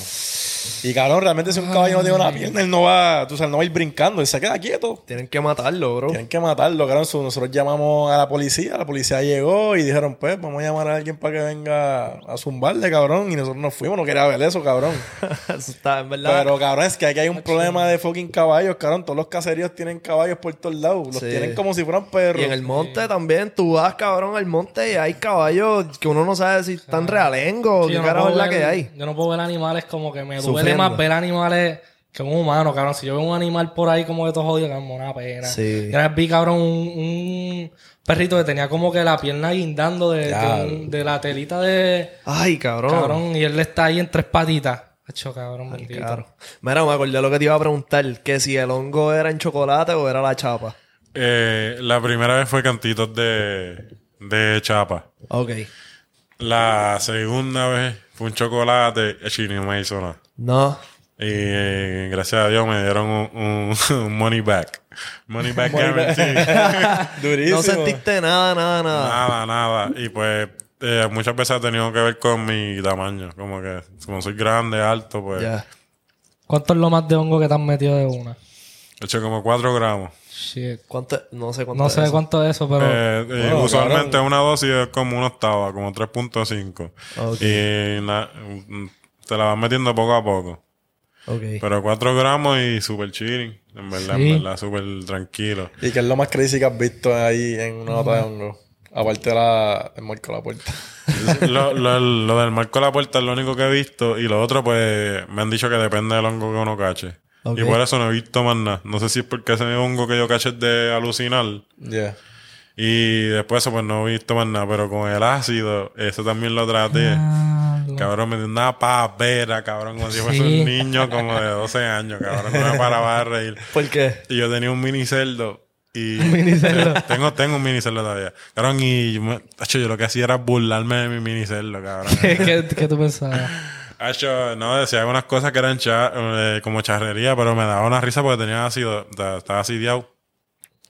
Y cabrón, realmente si un caballo no tiene una pierna, él no va, tú sabes, no va a ir brincando, él se queda quieto. Tienen que matarlo, bro. Tienen que matarlo, cabrón. So, Nosotros llamamos a la policía, la policía llegó y dijeron, pues, vamos a llamar a alguien para que venga a zumbarle, cabrón. Y nosotros nos fuimos, no quería ver eso, cabrón. <laughs> Eso está, en verdad. Pero, cabrón, es que aquí hay un problema de fucking caballos, cabrón. Todos los caseríos tienen caballos por todos lados. Los Sí. tienen como si fueran perros. Y en el monte también, tú vas, cabrón, al monte y hay caballos que uno no sabe si están realengos o Sí, qué yo no carajo puedo es la ver- que hay. Yo no puedo ver animales como que me duele Sufriendo. más ver animales que un humano, cabrón. Si yo veo un animal por ahí como de todo jodido, cabrón, una pena. Sí. Y vez vi, cabrón, un, un perrito que tenía como que la pierna guindando de, Ya. de, un- de la telita de... Ay, cabrón. Cabrón, y él está ahí en tres patitas. Hacho, cabrón, Ay, bendito. claro. Mira, me acordé lo que te iba a preguntar, que si el hongo era en chocolate o era la chapa. Eh, la primera vez fue cantitos de, de chapa. Ok. La segunda vez fue un chocolate y no me hizo nada. No. Y eh, gracias a Dios me dieron un, un- <laughs> un money back. Money back Money back. guarantee. <laughs> Durísimo. No sentiste nada, nada, nada. nada, nada. Y pues eh, muchas veces ha tenido que ver con mi tamaño. Como que como soy grande, alto, pues Ya. ¿Cuánto es lo más de hongo que te han metido de una? he hecho como 4 gramos. Shit. ¿Cuánto? No sé cuánto No es sé eso. cuánto es eso, pero... Eh, eh, Bueno, usualmente cabrón. una dosis es como una octava, como 3.5. Ok. Y na- te la vas metiendo poco a poco. Pero 4 gramos y super chilling. En verdad, Sí. en verdad, súper tranquilo. ¿Y qué es lo más crazy que has visto ahí en una nota de hongo? Aparte de la, el marco de la puerta. <laughs> lo, lo, lo del marco de la puerta es lo único que he visto. Y lo otro, pues, me han dicho que depende del hongo que uno cache. Y por eso no he visto más nada. No sé si es porque ese hongo que yo caché es de alucinar. Y después eso, pues no he visto más nada. Pero con el ácido, eso también lo traté. Ah, Cabrón, me dio una pavera, cabrón, como si fuese Sí. un niño como de 12 años, cabrón. No me paraba de reír. ¿Por qué? Y yo tenía un mini cerdo. Y <laughs> mini cerdo. <laughs> tengo, tengo un mini cerdo todavía. Cabrón, y yo, me- Acho, yo lo que hacía era burlarme de mi mini cerdo, cabrón. ¿Qué, <laughs> qué, qué tú pensabas? Acho, no, decía algunas cosas que eran cha- eh, como charrería, pero me daba una risa porque tenía ácido, ta- estaba asidiado.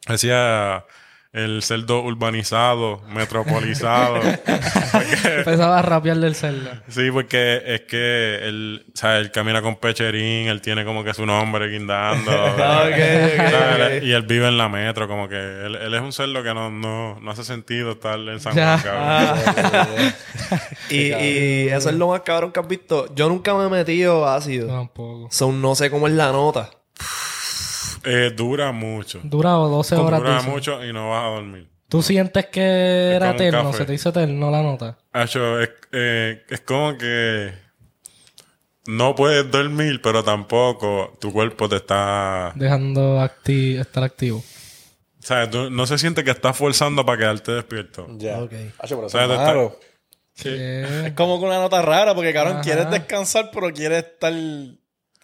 Decía el cerdo urbanizado, metropolizado. <laughs> Empezaba a rapear del cerdo. Sí, porque es que él, ¿sabes? Él camina con pecherín, él tiene como que su nombre guindando. Ah, <laughs> ok, ok, ¿sabes? ok. Y él vive en la metro, como que él, él es un cerdo que no, no, no hace sentido estar en San. Juan, cabrón. <laughs> Y, y eso es lo más cabrón que has visto. Yo nunca me he metido ácido. Tampoco. So, no sé cómo es la nota. Eh, dura mucho. Dura 12 horas. Dura mucho y no vas a dormir. ¿Tú sientes que era eterno? ¿Se te hizo eterno la nota? Acho, es, eh, es como que no puedes dormir, pero tampoco tu cuerpo te está... Dejando acti estar activo. O sea, tú- no se siente que estás forzando para quedarte despierto. Ya. Ok. Hacho, pero O sea, eso es tú estás- malo. ¿Qué? Es como que una nota rara, porque cabrón, Ajá. quieres descansar, pero quieres estar.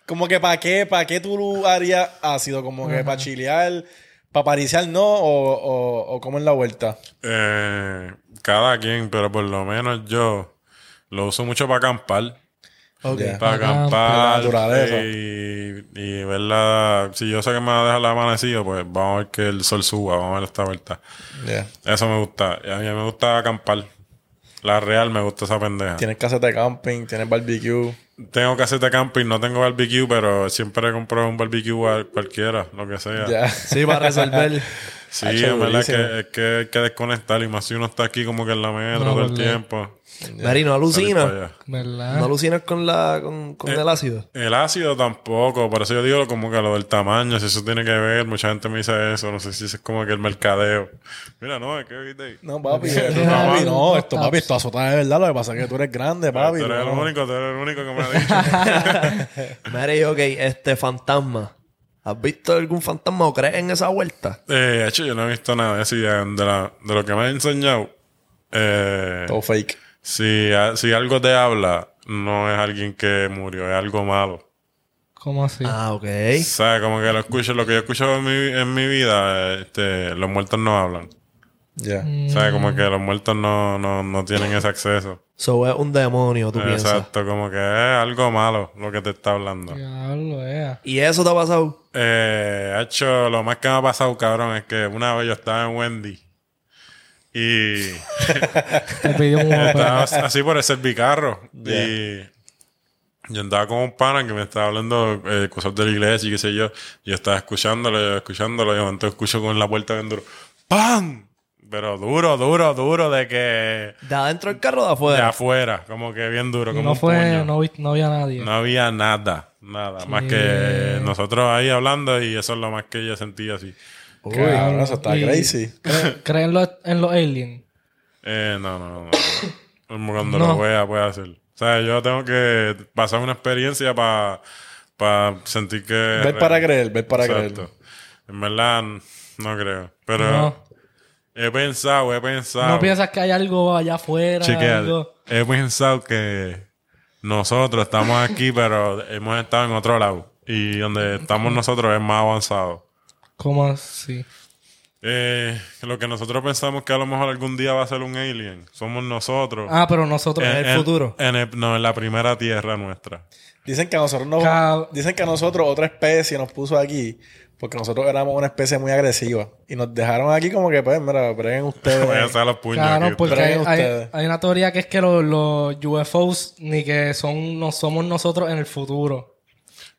Como que para qué, para qué tú harías ácido, como que para chilear, para pariciar, no, o, o, o como en la vuelta. Eh, cada quien, pero por lo menos yo lo uso mucho para acampar. Ok. Ya. Para acampar. la naturaleza. Y, y verla. Si yo sé que me va a dejar la amanecido, pues vamos a ver que el sol suba, vamos a ver esta vuelta. Eso me gusta. A mí me gusta acampar. La real me gusta esa pendeja. Tienes caseta de camping, tienes barbecue. Tengo caseta de camping, no tengo barbecue, pero siempre compro un barbecue a cualquiera, lo que sea. Ya. Sí, para resolver. Sí, en verdad que, es que hay que desconectar y más si uno está aquí como que en la metro No, todo el verdad. tiempo. Mary, no salir para alucina. No alucinas con, la, con, con Eh, el ácido. El ácido tampoco, por eso yo digo como que lo del tamaño, si eso tiene que ver, mucha gente me dice eso, no sé si eso es como que el mercadeo. Mira, no, es que viste ahí. No, papi, sí, papi, no, esto, papi, esto azota de verdad. Lo que pasa es que tú eres grande, papi. tú eres el no. único, tú eres el único que me ha dicho. <laughs> <laughs> Mary, ok, este fantasma. ¿Has visto algún fantasma o crees en esa vuelta? eh, hecho, yo no he visto nada así de, de, la- de lo que me han enseñado. Eh, Todo fake. Si, a- si algo te habla, no es alguien que murió, es algo malo. ¿Cómo así? Ah, ok. O sea, como que lo escucho, lo que yo escucho en mi, en mi vida, este, los muertos no hablan. Ya. Mm. O sea, como que los muertos no, no, no tienen ese acceso. So es un demonio, tú piensas. Exacto, como que es algo malo lo que te está hablando. Diablo, ea. ¿Y eso te ha pasado? Eh, hecho, lo más que me ha pasado, cabrón, es que una vez yo estaba en Wendy y Te pidió un estaba así por el servicarro y yo andaba con un pana que me estaba hablando eh, cosas de la iglesia y qué sé yo. Yo estaba escuchándolo, escuchándolo y de momento escucho con la puerta bien duro. ¡Pam! Pero duro, duro, duro de que... ¿De adentro del carro o de De afuera? afuera, como que bien duro, Y como no un fue, puño. no, vi- no había nadie. No había nada, nada. Más que nosotros ahí hablando y eso es lo más que yo sentí así. Cabrón, eso está Y- crazy. ¿Cre- ¿Creen en los, en los aliens? Eh, no, no, no. <coughs> Cuando No. lo vea puede hacer. O sea, yo tengo que pasar una experiencia para sentir que... Ver para creer, ver para creer. Exacto. En verdad, no creo. Pero No. he pensado, he pensado... ¿No piensas que hay algo allá afuera? Chequear. algo? He pensado que nosotros estamos aquí, <laughs> pero hemos estado en otro lado. Y donde estamos nosotros es más avanzado. ¿Cómo así? Eh, lo que nosotros pensamos que a lo mejor algún día va a ser un alien. Somos nosotros. Ah, pero nosotros... en el futuro. En el- no, en la primera tierra nuestra. Dicen que a nosotros nos, Cab- dicen que a nosotros otra especie nos puso aquí porque nosotros éramos una especie muy agresiva y nos dejaron aquí como que pues mira, breguen ustedes. <laughs> Voy a hacer los puños Claro, aquí. porque hay, una teoría que es que los, los UFOs ni que son no somos nosotros en el futuro.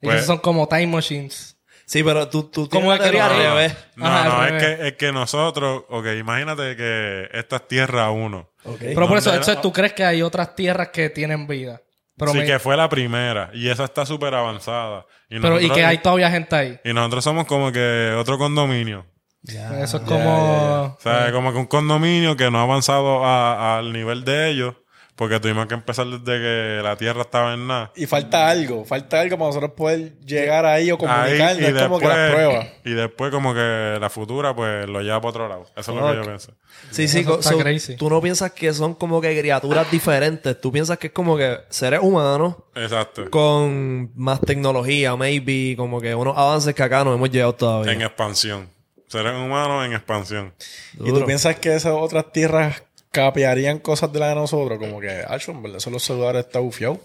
Y Pues- que son como time machines. Sí, pero tú, tú Como que teoría no, al no. revés. No, Ajá, no, al es que, es que nosotros, ok, imagínate que esta es tierra uno. Ok. Pero por eso, ¿Dónde eso era? ¿tú crees que hay otras tierras que tienen vida? Pero, sí, me- que fue la primera. Y esa está súper avanzada. Y pero y nosotros- que hay todavía gente ahí. Y nosotros somos como que otro condominio. Eso es como... O sea, como que un condominio que no ha avanzado a- al nivel de ellos. Porque tuvimos que empezar desde que la tierra estaba en nada. Y falta algo, falta algo para nosotros poder llegar ahí o Ahí, comunicarnos. y es como que las pruebas. y después como que la futura pues lo lleva para otro lado. Eso es lo que yo pienso. Sí, sí, Eso co- está so, crazy. tú no piensas que son como que criaturas diferentes. Tú piensas que es como que seres humanos Exacto. con más tecnología, maybe, como que unos avances que acá no hemos llegado todavía. En expansión. Seres humanos en expansión. Y tú piensas que esas otras tierras capearían cosas de las de nosotros, como que, ah, en verdad, eso los celulares está bufiado.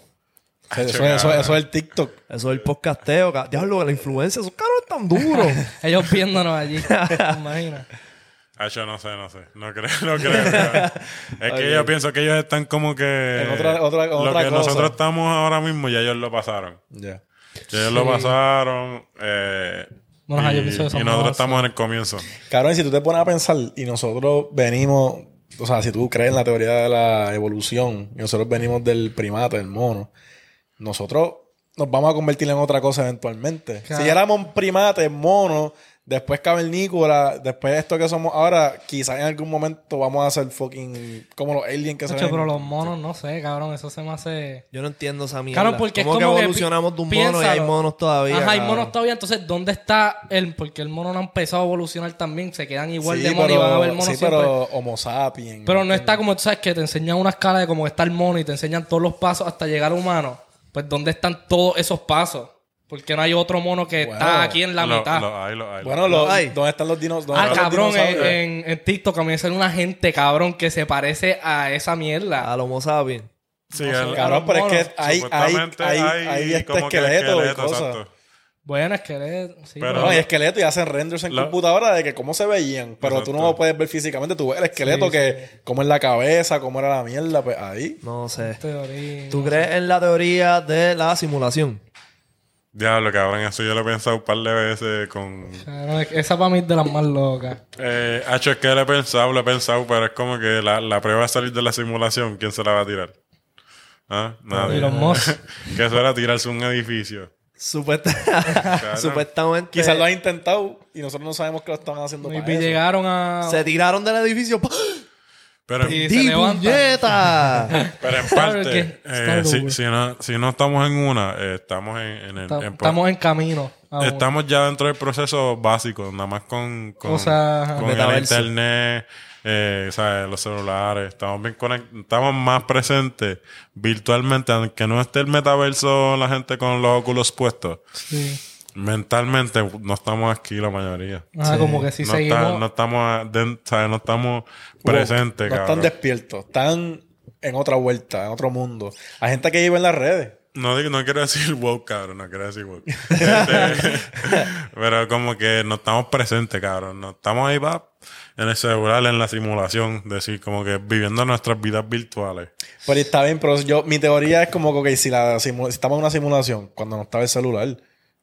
Eso, eso, eso, eso es el TikTok. Eso es el podcasteo. ca- Diablo, la influencia, esos caros están duros. <laughs> Ellos viéndonos allí. <laughs> ¿Te imaginas? Ah, yo no sé, no sé. No creo, no creo. es que yo pienso que ellos están como que... En otra- otra- lo otra que cosa. nosotros estamos ahora mismo ya ellos lo pasaron. Ya. Ellos lo pasaron. Eh, Bueno, y, yo pienso que y nosotros estamos en el comienzo. Cabrón, si tú te pones a pensar y nosotros venimos, o sea, si tú crees en la teoría de la evolución y nosotros venimos del primate, del mono, nosotros nos vamos a convertir en otra cosa eventualmente. Claro. Si éramos primates, monos, después cavernícola, después esto que somos ahora, quizás en algún momento vamos a ser fucking como los aliens que se ven. pero los monos, no sé, cabrón. Eso se me hace... Yo no entiendo esa mierda. Claro, porque ¿Cómo es que como que evolucionamos de un mono y hay monos todavía? Ajá, hay monos todavía. Entonces, ¿dónde está el...? Porque el mono no ha empezado a evolucionar también. Se quedan igual Sí, de mono y van a haber monos sí, siempre. pero Homo sapiens. Pero no está como tú sabes que te enseñan una escala de cómo está el mono y te enseñan todos los pasos hasta llegar al humano. Pues ¿dónde están todos esos pasos? Porque no hay otro mono que Bueno, está aquí en la Lo- mitad. lo hay, lo hay, Bueno, lo hay. hay. ¿dónde están los ah, están los cabrón, en, dinosaurios? en, en TikTok a mí me sale una gente, cabrón, que se parece a esa mierda. Al Homo sapiens. Sí, no el- Cabrón, pero es que hay, hay, hay, hay este esqueleto y esqueleto, cosas. exacto. Bueno, es que... Sí, Pero- No, y esqueleto y hacen renders en Lo- computadora de que cómo se veían, pero tú no lo puedes ver físicamente, tú ves el esqueleto Sí, que cómo es la cabeza, cómo era la mierda, pues ahí. No sé. teoría. ¿Tú crees en la teoría de la simulación? Diablo, cabrón, eso yo lo he pensado un par de veces con... Esa para mí es de las más locas. Eh, hacho, es que lo he pensado, lo he pensado, pero es como que la, la prueba de salir de la simulación, ¿quién se la va a tirar? ¿Ah? Nadie. Elon Musk. <laughs> que eso era tirarse un edificio. Supuesta- <laughs> Supuestamente. Quizás lo han intentado y nosotros no sabemos que lo estaban haciendo Y para eso. llegaron a... Se tiraron del edificio. ¡Pah! Pero, Y- en- se ¡Di levantan. <laughs> pero en parte, eh, si, no, si no estamos en una, eh, estamos en, en el... En- estamos en camino. aún. Estamos ya dentro del proceso básico, nada más con, con, O sea, con el internet, eh, sea, los celulares. Estamos bien conect- estamos más presentes virtualmente, aunque no esté el metaverso la gente con los óculos puestos. Sí. Mentalmente no estamos aquí la mayoría. Ajá, como que si no, seguimos... está- no estamos, no estamos presentes, No están despiertos, están en otra vuelta, en otro mundo. Hay gente que vive en las redes. No, digo- no quiero decir woke, cabrón, no quiero decir woke. <laughs> Este, <laughs> pero como que no estamos presentes, cabrón. No estamos ahí, va, en el celular, en la simulación, decir, como que viviendo nuestras vidas virtuales. Pero está bien, pero yo, mi teoría es como que si, la si estamos en una simulación, cuando no estaba el celular,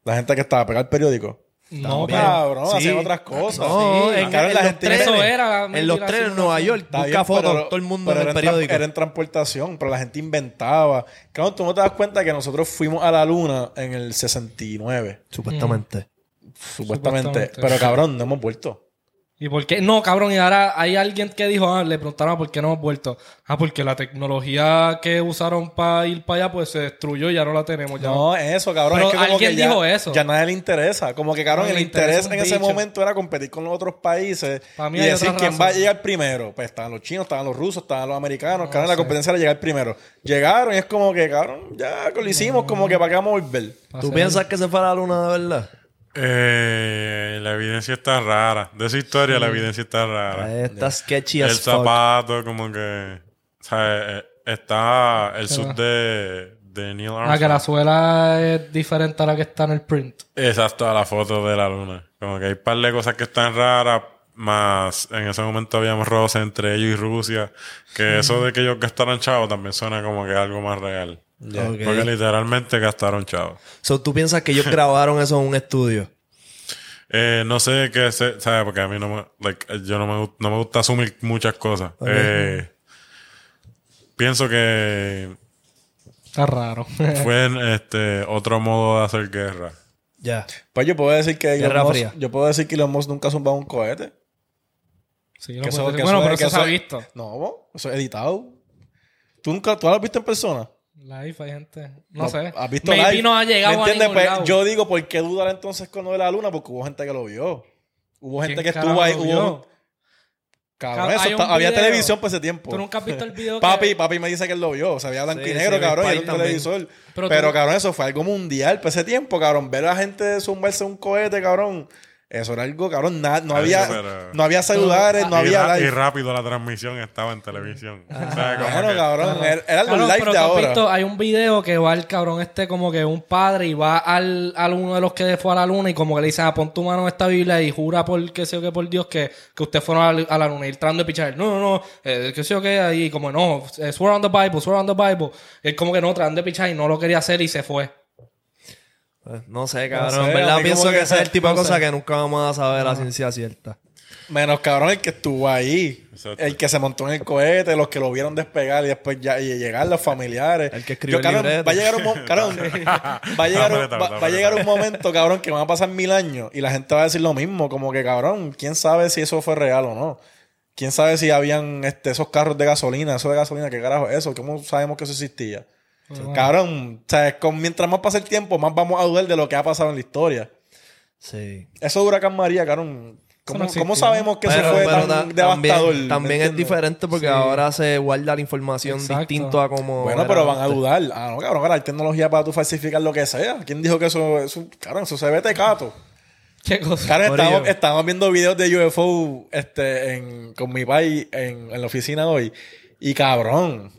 la gente que estaba a pegar el periódico. No. Cabrón, Sí. hacían otras cosas. No, Sí, en, cabrón, en la los gente trenes. Eso era la- en los la trenes en simulación. Nueva York. Busca bien, fotos, pero- todo el mundo en el era en tra- periódico. Era en transportación, pero la gente inventaba. Cabrón, tú no te das cuenta que nosotros fuimos a la luna en el 69, Supuestamente. supuestamente. Supuestamente. Pero cabrón, no hemos vuelto. ¿Y por qué? No, cabrón, y ahora hay alguien que dijo, ah, le preguntaron por qué no hemos vuelto. Ah, porque la tecnología que usaron para ir para allá, pues se destruyó y ya no la tenemos. Ya No, eso, cabrón. Pero es que como alguien que ya, dijo eso. Ya nadie le interesa. Como que, cabrón, No, el interés en ese momento era competir con los otros países mí y decir quién razón. va a llegar primero. Pues estaban los chinos, estaban los rusos, estaban los americanos. cabrón, la sé. competencia era llegar primero. Llegaron y es como que, cabrón, ya lo hicimos, como que para qué vamos a volver. ¿Tú piensas que se fue a la luna de verdad? Eh, la evidencia está rara. De esa historia, la evidencia está rara. Está sketchy el as fuck. zapato, como que. O sea, eh, está el sud de, de Neil Armstrong. Ah, que la suela es diferente a la que está en el print. Exacto, a la foto de la luna. Como que hay un par de cosas que están raras, más en ese momento habíamos roces entre ellos y Rusia. Que eso de que ellos gastaron chavos también suena como que algo más real. Porque literalmente gastaron chavos. So, ¿Tú piensas que ellos grabaron eso en un estudio? <laughs> Eh, no sé qué sé, ¿sabes? Porque a mí no me, like, yo no me, no me gusta asumir muchas cosas. Eh, pienso que Está raro. <laughs> Fue este, otro modo de hacer guerra. Ya. Pues yo puedo decir que Guerra Elon Fría. Musk, yo puedo decir que Elon Musk nunca ha zumbado un cohete. Sí, no Que puede eso- ser. que bueno, eso pero es- eso que se ha visto. No, eso es editado. ¿Tú nunca tú lo has visto en persona? Live hay gente. No, sé. ¿Has visto Maybe live? no ha llegado ¿Me entiendes? Pues, lado. yo digo, ¿por qué dudar entonces con lo de la luna? Porque hubo gente que lo vio. Hubo gente ¿Quién que estuvo ahí. Hubo... Cabrón, Cab- eso está- había televisión por ese tiempo. ¿Tú nunca has visto el video Papi, que... papi me dice que él lo vio. O sea, había blanco Sí, y negro, sí, cabrón, y era un televisor. Pero Pero, tú- cabrón, eso fue algo mundial para ese tiempo, cabrón. Ver a la gente zumbarse un cohete, cabrón. Eso era algo, cabrón. na- no, había, pero- no había celulares, no y, había y live. rápido la transmisión estaba en televisión. O sea, como Claro, que- cabrón. Era, los Cabrón, live pero de ahora. visto, hay un video que va el cabrón este como que un padre y va al, al uno de los que fue a la luna y como que le dice, ah, pon tu mano en esta Biblia y jura por qué sé yo que por Dios que, que usted fueron a la, a la luna y él tratando de pichar. No, no, no, eh, que sé yo que ahí como no, eh, swear on the Bible, swear on the Bible. Y él como que no, tratando de pichar y no lo quería hacer y se fue. No sé, cabrón. sé, en verdad pienso que ese es el tipo de no cosa sé. que nunca vamos a saber la ciencia cierta. Menos cabrón el que estuvo ahí. Exacto. El que se montó en el cohete, los que lo vieron despegar y después ya y llegar los familiares. El que escribió Yo, el cabrón, libreto. Va a llegar un <laughs> cabrón, <laughs> va a llegar un, Está va, apretado, va a llegar un está momento, cabrón, que van a pasar mil años y la gente va a decir lo mismo, como que cabrón, quién sabe si eso fue real o no. ¿Quién sabe si habían este, esos carros de gasolina? Eso de gasolina, ¿qué carajo es eso? ¿Cómo sabemos que eso existía? Cabrón, o sea, con, mientras más pasa el tiempo, más vamos a dudar de lo que ha pasado en la historia. Sí. Eso de Huracán María, cabrón. ¿Cómo, no cómo sabemos que eso Pero- fue pero tan ta- devastador? También, ¿Me también es diferente porque Sí. ahora se guarda la información Exacto. distinto a como. Bueno, pero van a dudar. Ah, no, cabrón, ahora hay tecnología para tú falsificar lo que sea. ¿Quién dijo que eso, eso cabrón, eso se ve tecato? ¿Qué cosa? Estábamos, estábamos viendo videos de UFO este, en, con mi país en, en la oficina hoy. Y cabrón,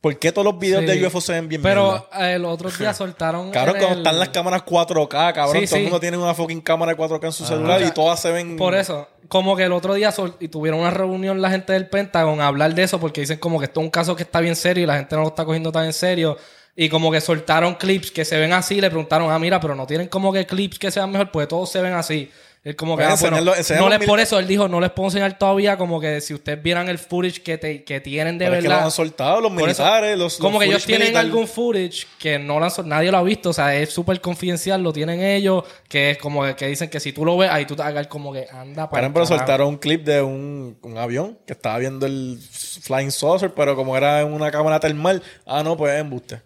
¿por qué todos los videos Sí. de UFO se ven bien Pero eh, el otro día <laughs> soltaron... Cabrón, cuando el- están las cámaras 4K, cabrón, Sí, todo el sí. mundo tiene una fucking cámara de 4K en su celular y todas se ven... Por eso, como que el otro día sol- y tuvieron una reunión la gente del Pentágono a hablar de eso porque dicen como que esto es un caso que está bien serio y la gente no lo está cogiendo tan en serio. Y como que soltaron clips que se ven así, le preguntaron, ah, mira, pero no tienen como que clips que sean mejor, pues todos se ven así. Él como que, Pues ah, bueno, enseñarlo- no les mil- por eso, él dijo, no les puedo enseñar todavía como que si ustedes vieran el footage que, te- que tienen de Pero es que verdad. lo han soltado los Por eso, militares, los Como los que ellos tienen militar. algún footage que no lo han nadie lo ha visto, o sea, es súper confidencial, lo tienen ellos, que es como que, que dicen que si tú lo ves, ahí tú te hagas como que anda Por para ejemplo, soltaron un clip de un, un avión que estaba viendo el Flying Saucer, pero como era en una cámara termal, ah, no, pues es embuste.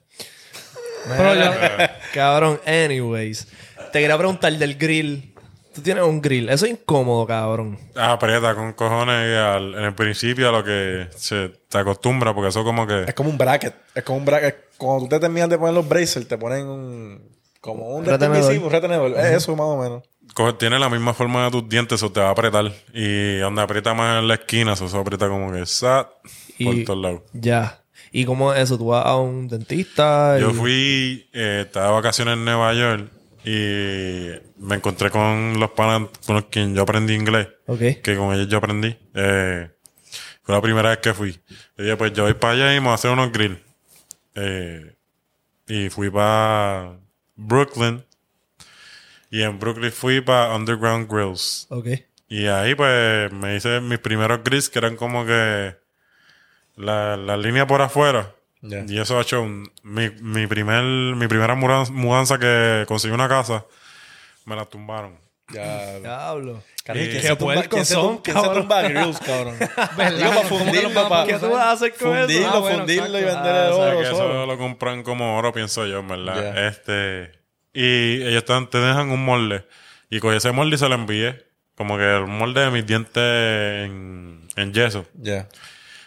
Pero yo- <laughs> Cabrón, anyways. Te quería preguntar del grill. Tú tienes un grill. Eso es incómodo, cabrón. Aprieta con cojones al- en el principio a lo que se te acostumbra, porque eso como que... Es como un bracket. Es como un bracket. Cuando tú te terminas de poner los bracelets, te ponen un. Como un Retenedor. retenedor. Un retenedor. Es eso, más o menos. co- Tiene la misma forma de tus dientes, eso te va a apretar. Y donde aprieta más en la esquina, eso se aprieta como que sat por todos lados. Ya. ¿Y cómo es eso? ¿Tú vas a un dentista? Yo fui, eh, estaba de vacaciones en Nueva York y me encontré con los panas con los quien yo aprendí inglés. Ok. que con ellos yo aprendí. Eh, fue la primera vez que fui. Yo dije, pues yo voy para allá y me voy a hacer unos grill. Eh, y fui para Brooklyn. Y en Brooklyn fui para Underground Grills. Ok. Y ahí pues me hice mis primeros grills que eran como que la, la línea por afuera. Ya. Y eso ha hecho un- mi, mi, primer, mi primera mudanza, que conseguí una casa. Me la tumbaron. Ya. Diablo. Eh, ¿quién qué se tumba- quién se son, tum- quién se cabrón? tumba grills, cabrón? <laughs> Digo, para ¿Cómo que los fundirlo, para ¿Qué tú vas a hacer con fundirlo, eso? Ah, bueno, fundirlo y vender el O sea, oro que eso lo compran como oro, pienso yo, en verdad. Ya. Este. Y ellos te, te dejan un molde. Y cogí ese molde y se lo envié. Como que el molde de mis dientes en, en yeso. Ya.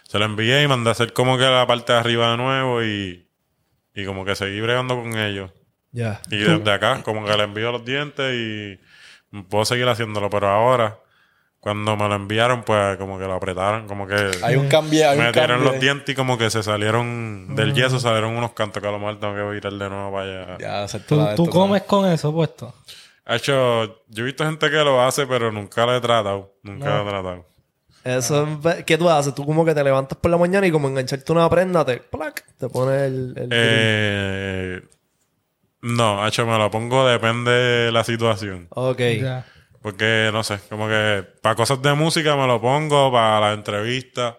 Se lo envié y mandé a hacer como que la parte de arriba de nuevo y, y como que seguí bregando con ellos. Ya. Y desde acá, como que le envío los dientes y puedo seguir haciéndolo. Pero ahora, cuando me lo enviaron, pues como que lo apretaron, como que Hay un cambio. Hay me un tiraron cambio. los dientes y como que se salieron del yeso, salieron unos cantos que a lo mejor tengo que virar de nuevo para allá. Ya, ¿Tú, la de tú esto, comes con eso puesto? Ha hecho, yo he visto gente que lo hace, pero nunca lo he tratado. Nunca lo he tratado. Eso es- ¿Qué tú haces? Tú como que te levantas por la mañana y como engancharte una prenda, te, ¡plac! te pones el, el. Eh, no, hecho, me lo pongo, depende de la situación. Ok. Ya. Porque, no sé, como que para cosas de música me lo pongo, para las entrevistas.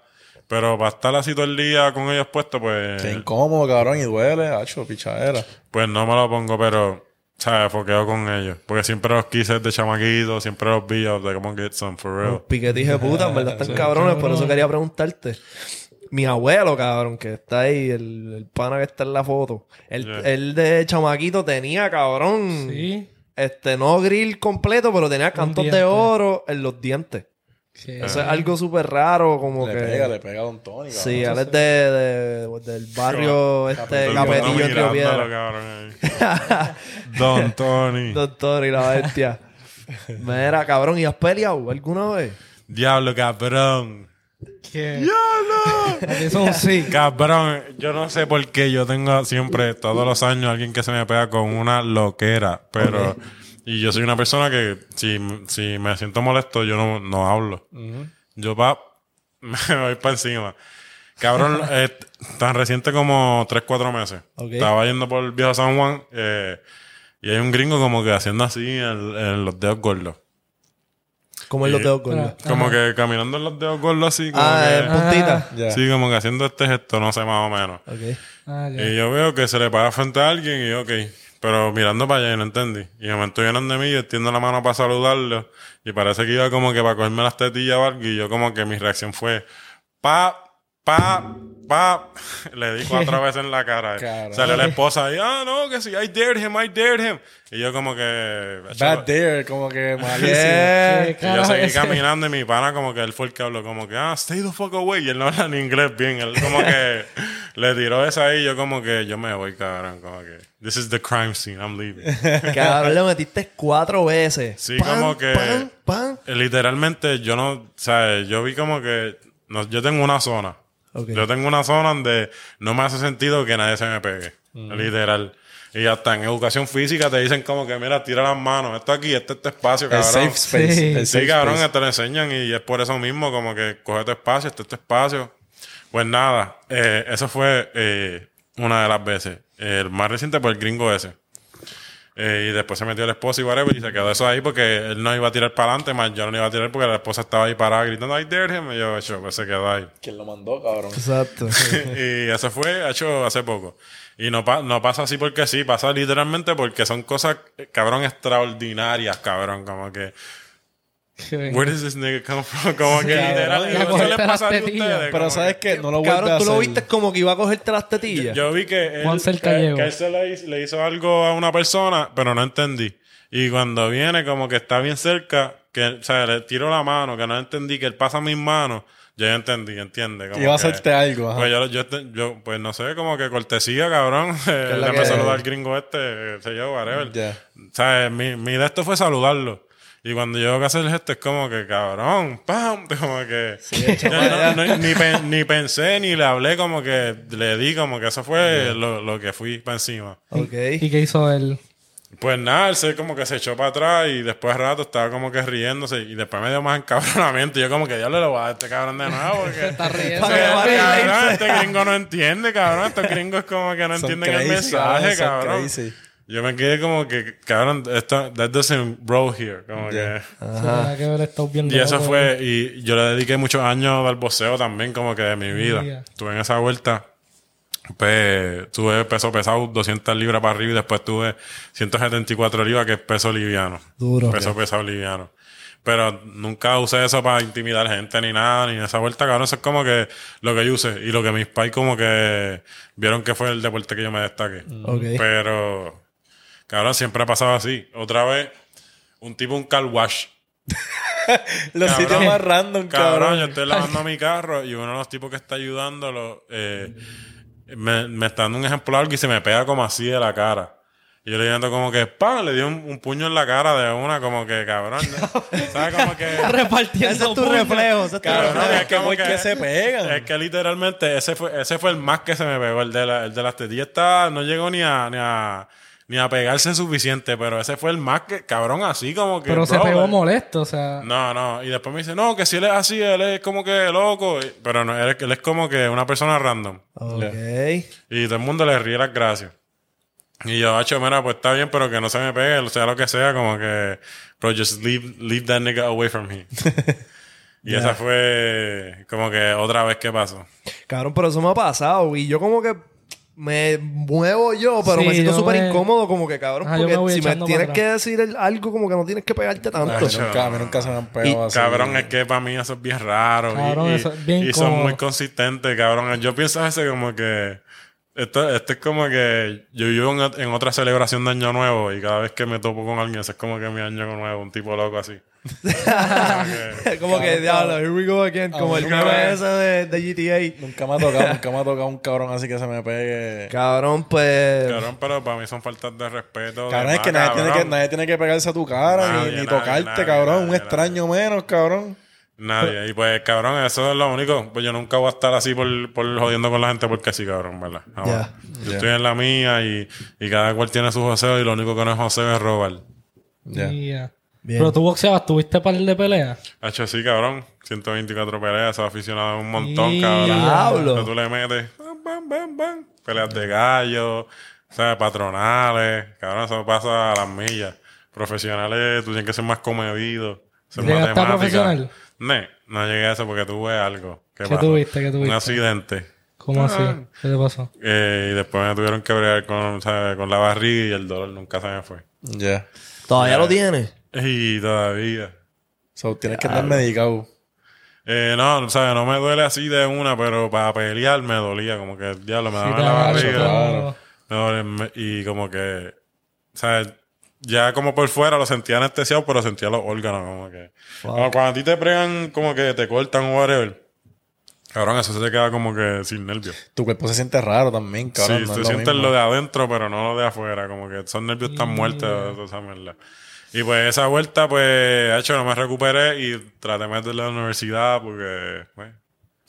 Pero para estar así todo el día con ellos puestos, pues, Qué incómodo, cabrón, y duele, hacho, pichadera. pues no me lo pongo, pero, ¿sabes? Foqueo con ellos. Porque siempre los quise de chamaquito, siempre los vi, I was like, I'm gonna get some for real. Los piquetes de puta, en verdad están cabrones, por eso quería preguntarte. Mi abuelo, cabrón, que está ahí, el, el pana que está en la foto. Él, Yeah. él de chamaquito tenía, cabrón. Sí. Este, no grill completo, pero tenía cantos de oro en los dientes. Eso es algo súper raro, como Le que. pega, le pega a Don Tony, cabrón. Sí, él es de, de- del barrio este, Capetillo en Río Piedra. <laughs> Don Tony. Doctor y la bestia. Mira, cabrón, ¿y has peleado alguna vez? Diablo, cabrón. que- Eso es un sí. Cabrón, yo no sé por qué yo tengo siempre, todos los años, alguien que se me pega con una loquera, pero... Y yo soy una persona que si, si me siento molesto, yo no, no hablo. Yo pa, <laughs> me voy para encima. Cabrón, <laughs> eh, tan reciente como 3, 4 meses. Estaba yendo por el viejo San Juan eh, y hay un gringo como que haciendo así en, en los dedos gordos. Como en los dedos gordos. Como que caminando en los dedos gordos así. Como Ah, que, en puntita. Sí, como que haciendo este gesto, no sé, más o menos. Ah. Y yo veo que se le paga frente a alguien y yo, ok. Pero mirando para allá y no entendí. Y de momento vienen de mí, yo extiendo la mano para saludarlo. Y parece que iba como que para cogerme las tetillas o algo. Y yo como que mi reacción fue, pa, pa, pa. Le di <laughs> cuatro veces en la cara. Carajo. Salió la esposa y, ah, no, que sí, I dared him, I dared him. Y yo como que... Bad dare, como que <laughs> malísimo. ¿Qué? ¿Qué Y yo seguí caminando y mi pana como que él fue el que habló como que, ah, stay the fuck away. Y él no habla ni inglés bien. Él como que <laughs> le tiró esa ahí y yo como que, yo me voy, cabrón. Como que, this is the crime scene, I'm leaving. Cabrón, le metiste cuatro veces. Sí, Pan, como que- Pan, pan. Literalmente yo no, ¿sabes? Yo vi como que, no, yo tengo una zona. Yo tengo una zona donde no me hace sentido que nadie se me pegue. Literal. Y hasta en educación física te dicen como que, mira, tira las manos. Esto aquí, este es tu espacio, El cabrón. safe space. Sí. el Sí, safe cabrón, space. te lo enseñan y es por eso mismo, como que coge tu espacio, este es tu espacio. Pues nada, eh, eso fue eh, una de las veces. El más reciente fue el gringo ese. Eh, y después se metió el esposo y whatever y se quedó eso ahí porque él no iba a tirar para adelante, más yo no iba a tirar porque la esposa estaba ahí parada gritando, I dare him. Y yo, hecho, pues se quedó ahí. ¿Quién lo mandó, cabrón? Exacto. <laughs> y eso fue hecho hace poco. Y no, pa- no pasa así porque sí, pasa literalmente porque son cosas, eh, cabrón, extraordinarias, cabrón. Como Que- <laughs> where does this nigga come from? Como que literal, ¿eso le pasa a ustedes? Pero Como ¿sabes que-? No lo Cabrón, tú lo viste como que iba a cogerte las tetillas. Yo vi que él, que, él se le, hizo- le hizo algo a una persona, pero no entendí. Y cuando viene como que está bien cerca, que, o sea, le tiro la mano, que no entendí, que él pasa mis manos, yo ya entendí, ¿entiendes? Como Iba a que- hacerte algo. Pues yo, yo, yo, pues no sé, como que cortesía, cabrón. <laughs> Eh, que- saludar al gringo este, eh, sé yo, whatever. Ya. O sea, mi, mi de esto fue saludarlo. Y cuando yo que hacer el gesto es como que, cabrón, pam, <laughs> como que... Yo no- no- ni, pen- ni pensé, ni le hablé, como que le di, como que eso fue lo, lo que fui para encima. Ok. ¿Y qué hizo él? Pues nada, él se como que se echó para atrás y después de rato estaba como que riéndose y después me dio más encabronamiento. Y yo como que ya le voy a dar a este cabrón de nuevo porque... <laughs> Está riendo. <laughs> Que cabrón, este gringo no entiende, cabrón. Estos gringos como que no Son entienden el crazy, mensaje, son cabrón. Yo me quedé como que, cabrón, esto, that doesn't roll here. Como Yeah. que... Ajá. que ver Y eso loco. fue, y yo le dediqué muchos años al boxeo también, como que de mi vida. Yeah. Tuve en esa vuelta, pues, tuve peso pesado, 200 libras para arriba, y después tuve 174 libras, que es peso liviano. Duro. Peso pesado liviano. Pero nunca usé eso para intimidar gente ni nada, ni en esa vuelta, cabrón. Eso es como que lo que yo usé y lo que mis pais como que vieron que fue el deporte que yo me destaqué. Ok. Pero, cabrón, siempre ha pasado así. Otra vez, un tipo, un car wash. <laughs> Los Cabrón. sitios más random, Cabrón, cabrón. yo estoy lavando mi carro y uno de los tipos que está ayudándolo eh, me, me está dando un ejemplo algo y se me pega como así de la cara. Y yo le digo como que, ¡pam! Le di un, un puño en la cara de una, como que, cabrón. ¿no? <laughs> ¿Sabes? Como que... <laughs> Repartiendo Ese es tu reflejo. Ese es tu Cabrón, reflejo. es que como ¿por qué se pegan? Es que literalmente ese fue, ese fue el más que se me pegó. El de, la, el de las tetillas estaba- no llegó ni a, ni a ni a pegarse suficiente, pero ese fue el más que, cabrón, así como que. Pero se pegó molesto, o sea. No, no. Y después me dice, no, que si él es así, él es como que loco. Y- Pero no, él, es- él es como que una persona random. Ok. Y todo el mundo le ríe las gracias. Y yo, hacho, mira, pues está bien, pero que no se me pegue, o sea lo que sea, como que, bro, just leave, leave that nigga away from me. <laughs> Y esa fue como que otra vez que pasó. Cabrón, pero eso me ha pasado. Y yo como que me muevo yo, pero Sí, me siento súper me- incómodo, como que cabrón, Ajá, porque si me tienes que decir el- algo, como que no tienes que pegarte tanto. A mí nunca, a mí nunca se me han pegado así. Cabrón, es que para mí eso es bien raro. y- Cabrón, y, eso es bien y son muy consistentes, cabrón. Yo pienso a veces como que... Esto, esto es como que yo vivo en, en otra celebración de Año Nuevo y cada vez que me topo con alguien, eso es como que mi Año Nuevo, un tipo loco así. <laughs> como que, diablo, here we go again. Como el nunca meme me- ese de, de GTA. Nunca me ha tocado, nunca me ha tocado un cabrón así que se me pegue. Cabrón, pues... Cabrón, pero para mí son faltas de respeto. Cabrón, de es que nadie tiene que, nadie tiene que pegarse a tu cara Nadie, ni, ni nadie, tocarte, nadie, cabrón. nadie, un extraño menos, cabrón. Nadie. Y pues, cabrón, eso es lo único. Pues yo nunca voy a estar así por, por jodiendo con la gente porque sí, cabrón, ¿verdad? Ya. Yo estoy en la mía y, y cada cual tiene su joseo y lo único que no es joseo es robar. Ya. Yeah. Bien. Pero tú boxeabas, ¿tuviste par de peleas? Hacho, sí, cabrón. 124 peleas, aficionado un montón, Y- cabrón. Diablo. Tú le metes, bam, bam, bam, bam. Peleas de gallo, sea, patronales. Cabrón, eso pasa a las millas. Profesionales, tú tienes que ser más comedido. Ser ¿Llegaste a profesional? No, no llegué a eso porque tuve algo. ¿Qué, tuviste? ¿Qué tuviste? Un accidente. ¿Cómo así? ¿Qué te pasó? Eh, y después me tuvieron que bregar con, ¿sabes? con la barriga y el dolor nunca se me fue. Ya. ¿Todavía lo tienes? Y todavía. So, tienes que estar medicado. Eh, no, o sea, no me duele así de una, pero para pelear me dolía, como que diablo, me daba Sí, en la barriga. Me me- y como que, o sea, ya como por fuera lo sentía anestesiado, pero sentía los órganos, como que. Como cuando a ti te pregan, como que te cortan o whatever. Cabrón, eso se te queda como que sin nervios. Tu cuerpo se siente raro también, cabrón. sí, no tú lo sientes lo de adentro, pero no lo de afuera. Como que esos nervios están muertos. esa mierda. Y pues esa vuelta, pues, de hecho, no me recuperé y traté de meterle a la universidad porque, pues,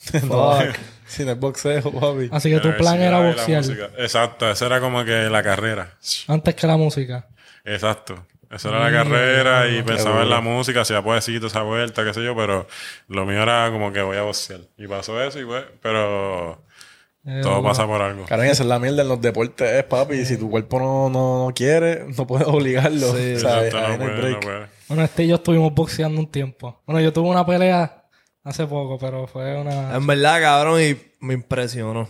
<laughs> Fuck. Sin el boxeo, papi. Así que tu la plan era boxear. Exacto, esa era como que la carrera. antes que la música. Exacto. Esa era la carrera y pensaba en la música, hacía poesía, esa vuelta, qué sé yo, pero lo mío era como que voy a boxear. Y pasó eso y pues, pero todo duro. pasa por algo. Cabrón, esa es la mierda en los deportes, es, papi. Y si tu cuerpo no, no, no quiere, no puedes obligarlo. Sí, <laughs> o sea, Exacto, ahí no no hay puede, break. no puede. Bueno, este y yo estuvimos boxeando un tiempo. Bueno, yo tuve una pelea hace poco, pero fue una... En verdad, cabrón, y me impresionó.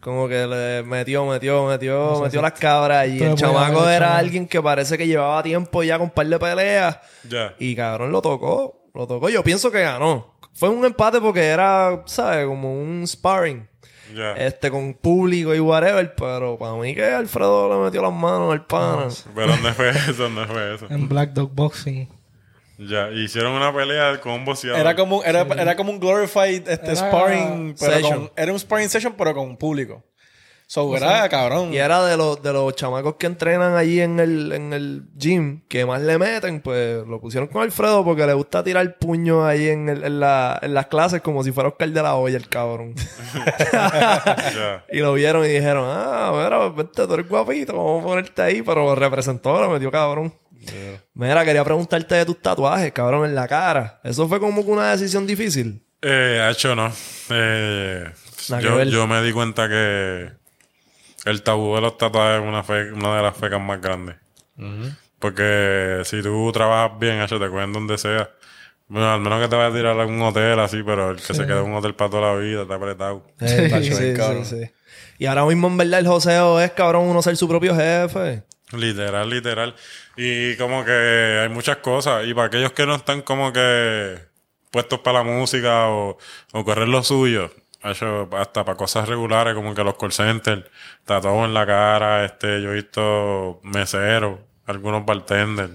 Como que le metió, metió, metió, metió las cabras. Y el chamaco era alguien que parece que llevaba tiempo ya con un par de peleas. Ya. Y cabrón lo tocó. Lo tocó. Yo pienso que ganó. Fue un empate porque era, ¿sabes? Como un sparring. Este, con público y whatever. Pero para mí que Alfredo le metió las manos al pana. Pero ¿dónde fue <laughs> eso? ¿Dónde fue eso? En Black Dog Boxing. Ya. Hicieron una pelea con un boxeador. Era como, era, era como un glorified este, Era- sparring, pero con, era un sparring session, pero con público. So, era cabrón. Y era de los, de los chamacos que entrenan allí en el, en el gym, que más le meten, pues lo pusieron con Alfredo porque le gusta tirar puños ahí en, el- en, la- en las clases como si fuera Oscar de la olla, el cabrón. <laughs> Y lo vieron y dijeron, ah, mira, vente, tú eres guapito, vamos a ponerte ahí, pero representó, lo metió cabrón. Mira, quería preguntarte de tus tatuajes, cabrón, en la cara. ¿Eso fue como que una decisión difícil? Eh, hecho no. Eh, yo, yo me di cuenta que el tabú de los tatuajes es una, fe- una de las fecas más grandes. Porque si tú trabajas bien, hecho, te cogen donde sea. Bueno, al menos que te vayas a tirar a un hotel así, pero el que se queda en un hotel para toda la vida, está apretado. <laughs> Sí, sí, sí. Y ahora mismo, en verdad, el joseo es, cabrón, uno ser su propio jefe. Literal, literal. Y como que hay muchas cosas. Y para aquellos que no están como que puestos para la música o, o correr lo suyo, hecho hasta para cosas regulares como que los call centers, tatuados en la cara, este, yo he visto meseros, algunos bartenders,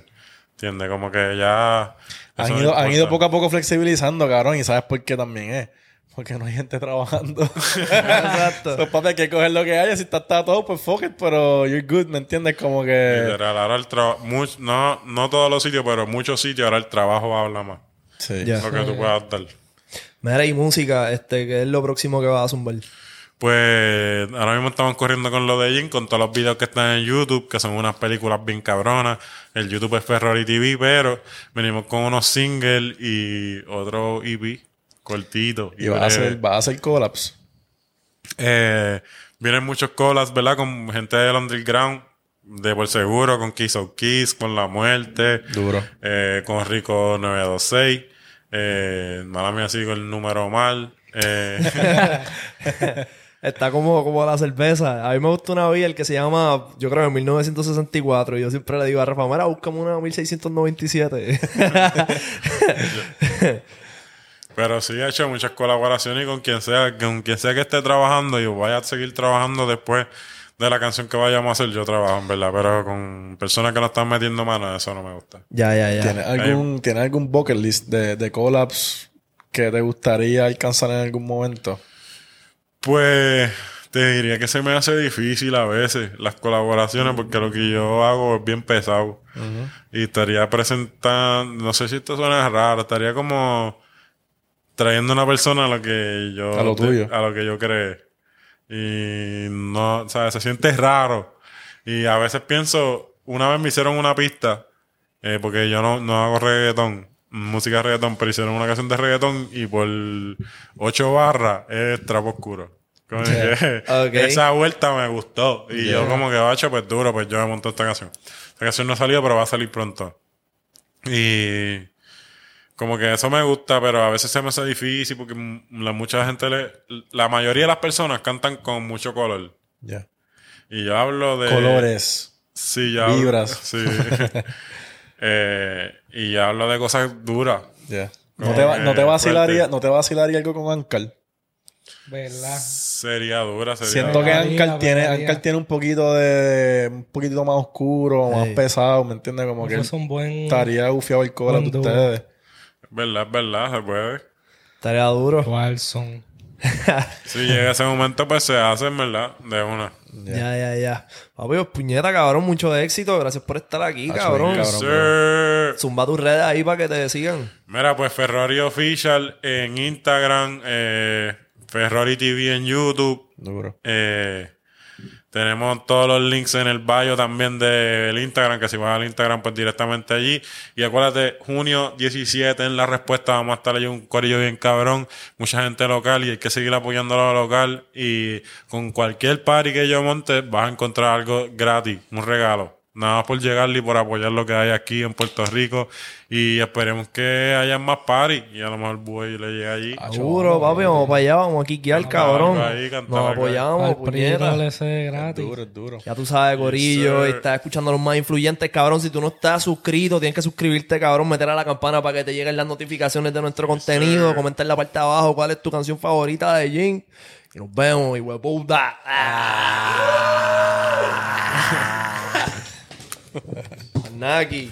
¿entiendes? Como que ya... Han ido, han ido poco a poco flexibilizando, cabrón. Y sabes por qué también es. Porque no hay gente trabajando. <laughs> Exacto. Pues papi, hay que coger lo que haya. Si estás todo, pues fuck it, pero you're good, ¿me entiendes? Como que. Literal, ahora el trabajo, no, no todos los sitios, pero muchos sitios ahora el trabajo habla más. Sí. Ya. Lo que tú puedas dar. Mira, y música, este, que es lo próximo que vas a zumbar. Pues ahora mismo estamos corriendo con lo de Jin, con todos los videos que están en YouTube, que son unas películas bien cabronas. El YouTube es Ferrari TV, pero venimos con unos singles y otro EP cortito. Y vas a hacer, vas a hacer collapse. Eh, vienen muchos colas, ¿verdad? Con gente del underground, de por seguro, con Kiss of Kiss, con La Muerte, Duro. eh, con Rico 926. Eh, mala mía, sigo el número mal. Eh, <laughs> Está como, como la cerveza. A mí me gusta una beer que se llama, yo creo, en 1964. Y yo siempre le digo a Rafa, mira, búscame una 1697. <laughs> pero sí he hecho muchas colaboraciones y con quien sea, con quien sea que esté trabajando y vaya a seguir trabajando después de la canción que vayamos a hacer, yo trabajo, en verdad. Pero con personas que no están metiendo mano, eso no me gusta. ya, ya, ya. ¿Tienes algún, ¿tienes algún bucket list de, de collabs que te gustaría alcanzar en algún momento? Pues te diría que se me hace difícil a veces las colaboraciones porque lo que yo hago es bien pesado. Y estaría presentando, no sé si esto suena raro, estaría como trayendo una persona a lo que yo... A lo tuyo. A lo que yo creé. Y no, ¿sabes? Se siente raro. Y a veces pienso, una vez me hicieron una pista, eh, porque yo no, no hago reggaetón, música de reggaetón, pero hicieron una canción de reggaetón y por ocho barras es trapo oscuro. Como que <laughs> Ok. Esa vuelta me gustó. Y yo como que, bacho, pues duro, pues yo me monto esta canción. Esta canción no ha salido, pero va a salir pronto. Y como que eso me gusta, pero a veces se me hace difícil porque la, mucha gente le... La mayoría de las personas cantan con mucho color. Ya. Y yo hablo de... Colores. Sí, ya. Vibras. Sí. <laughs> Eh, y ya hablo de cosas duras. Ya. ¿No, te va- no te vacilaría, fuerte. ¿No te vacilaría algo con Ankar? ¿Verdad? Sería dura, sería Siento que Ankar tiene. Ankar tiene un poquito de... Un poquito más oscuro, más pesado, ¿me entiendes? Como que es un buen... estaría gufiado el collab de ustedes. Verdad, verdad, se puede. Estaría duro. ¿Cuál son? <laughs> Si llega ese momento, pues se hace, verdad, de una. Ya, ya, ya. Papi, pues, puñeta, cabrón, mucho éxito. Gracias por estar aquí, Hacho, cabrón. bien, cabrón. Zumba tus redes ahí para que te sigan. Mira, pues Ferrari Official en Instagram, eh, Ferrari TV en YouTube. Duro. Eh, tenemos todos los links en el bio también del Instagram, que si vas al Instagram, pues directamente allí. Y acuérdate, junio 17 en la respuesta vamos a estar allí un corillo bien cabrón, mucha gente local y hay que seguir apoyando a lo local. Y con cualquier party que yo monte, vas a encontrar algo gratis, un regalo. Nada más por llegarle y por apoyar lo que hay aquí en Puerto Rico. Y esperemos que haya más party. Y a lo mejor Buey le llegue allí. Seguro, papi, vamos para allá, vamos a quiquear, cabrón. ahí, Nos apoyamos, puñeta. Ese gratis. Duro, es duro. Ya tú sabes, Corillo, Yes, estás escuchando a los más influyentes, cabrón. Si tú no estás suscrito, tienes que suscribirte, cabrón, meter a la campana para que te lleguen las notificaciones de nuestro contenido, sir. comentar en la parte de abajo cuál es tu canción favorita de Jin. Y nos vemos, y hueputa. Nag.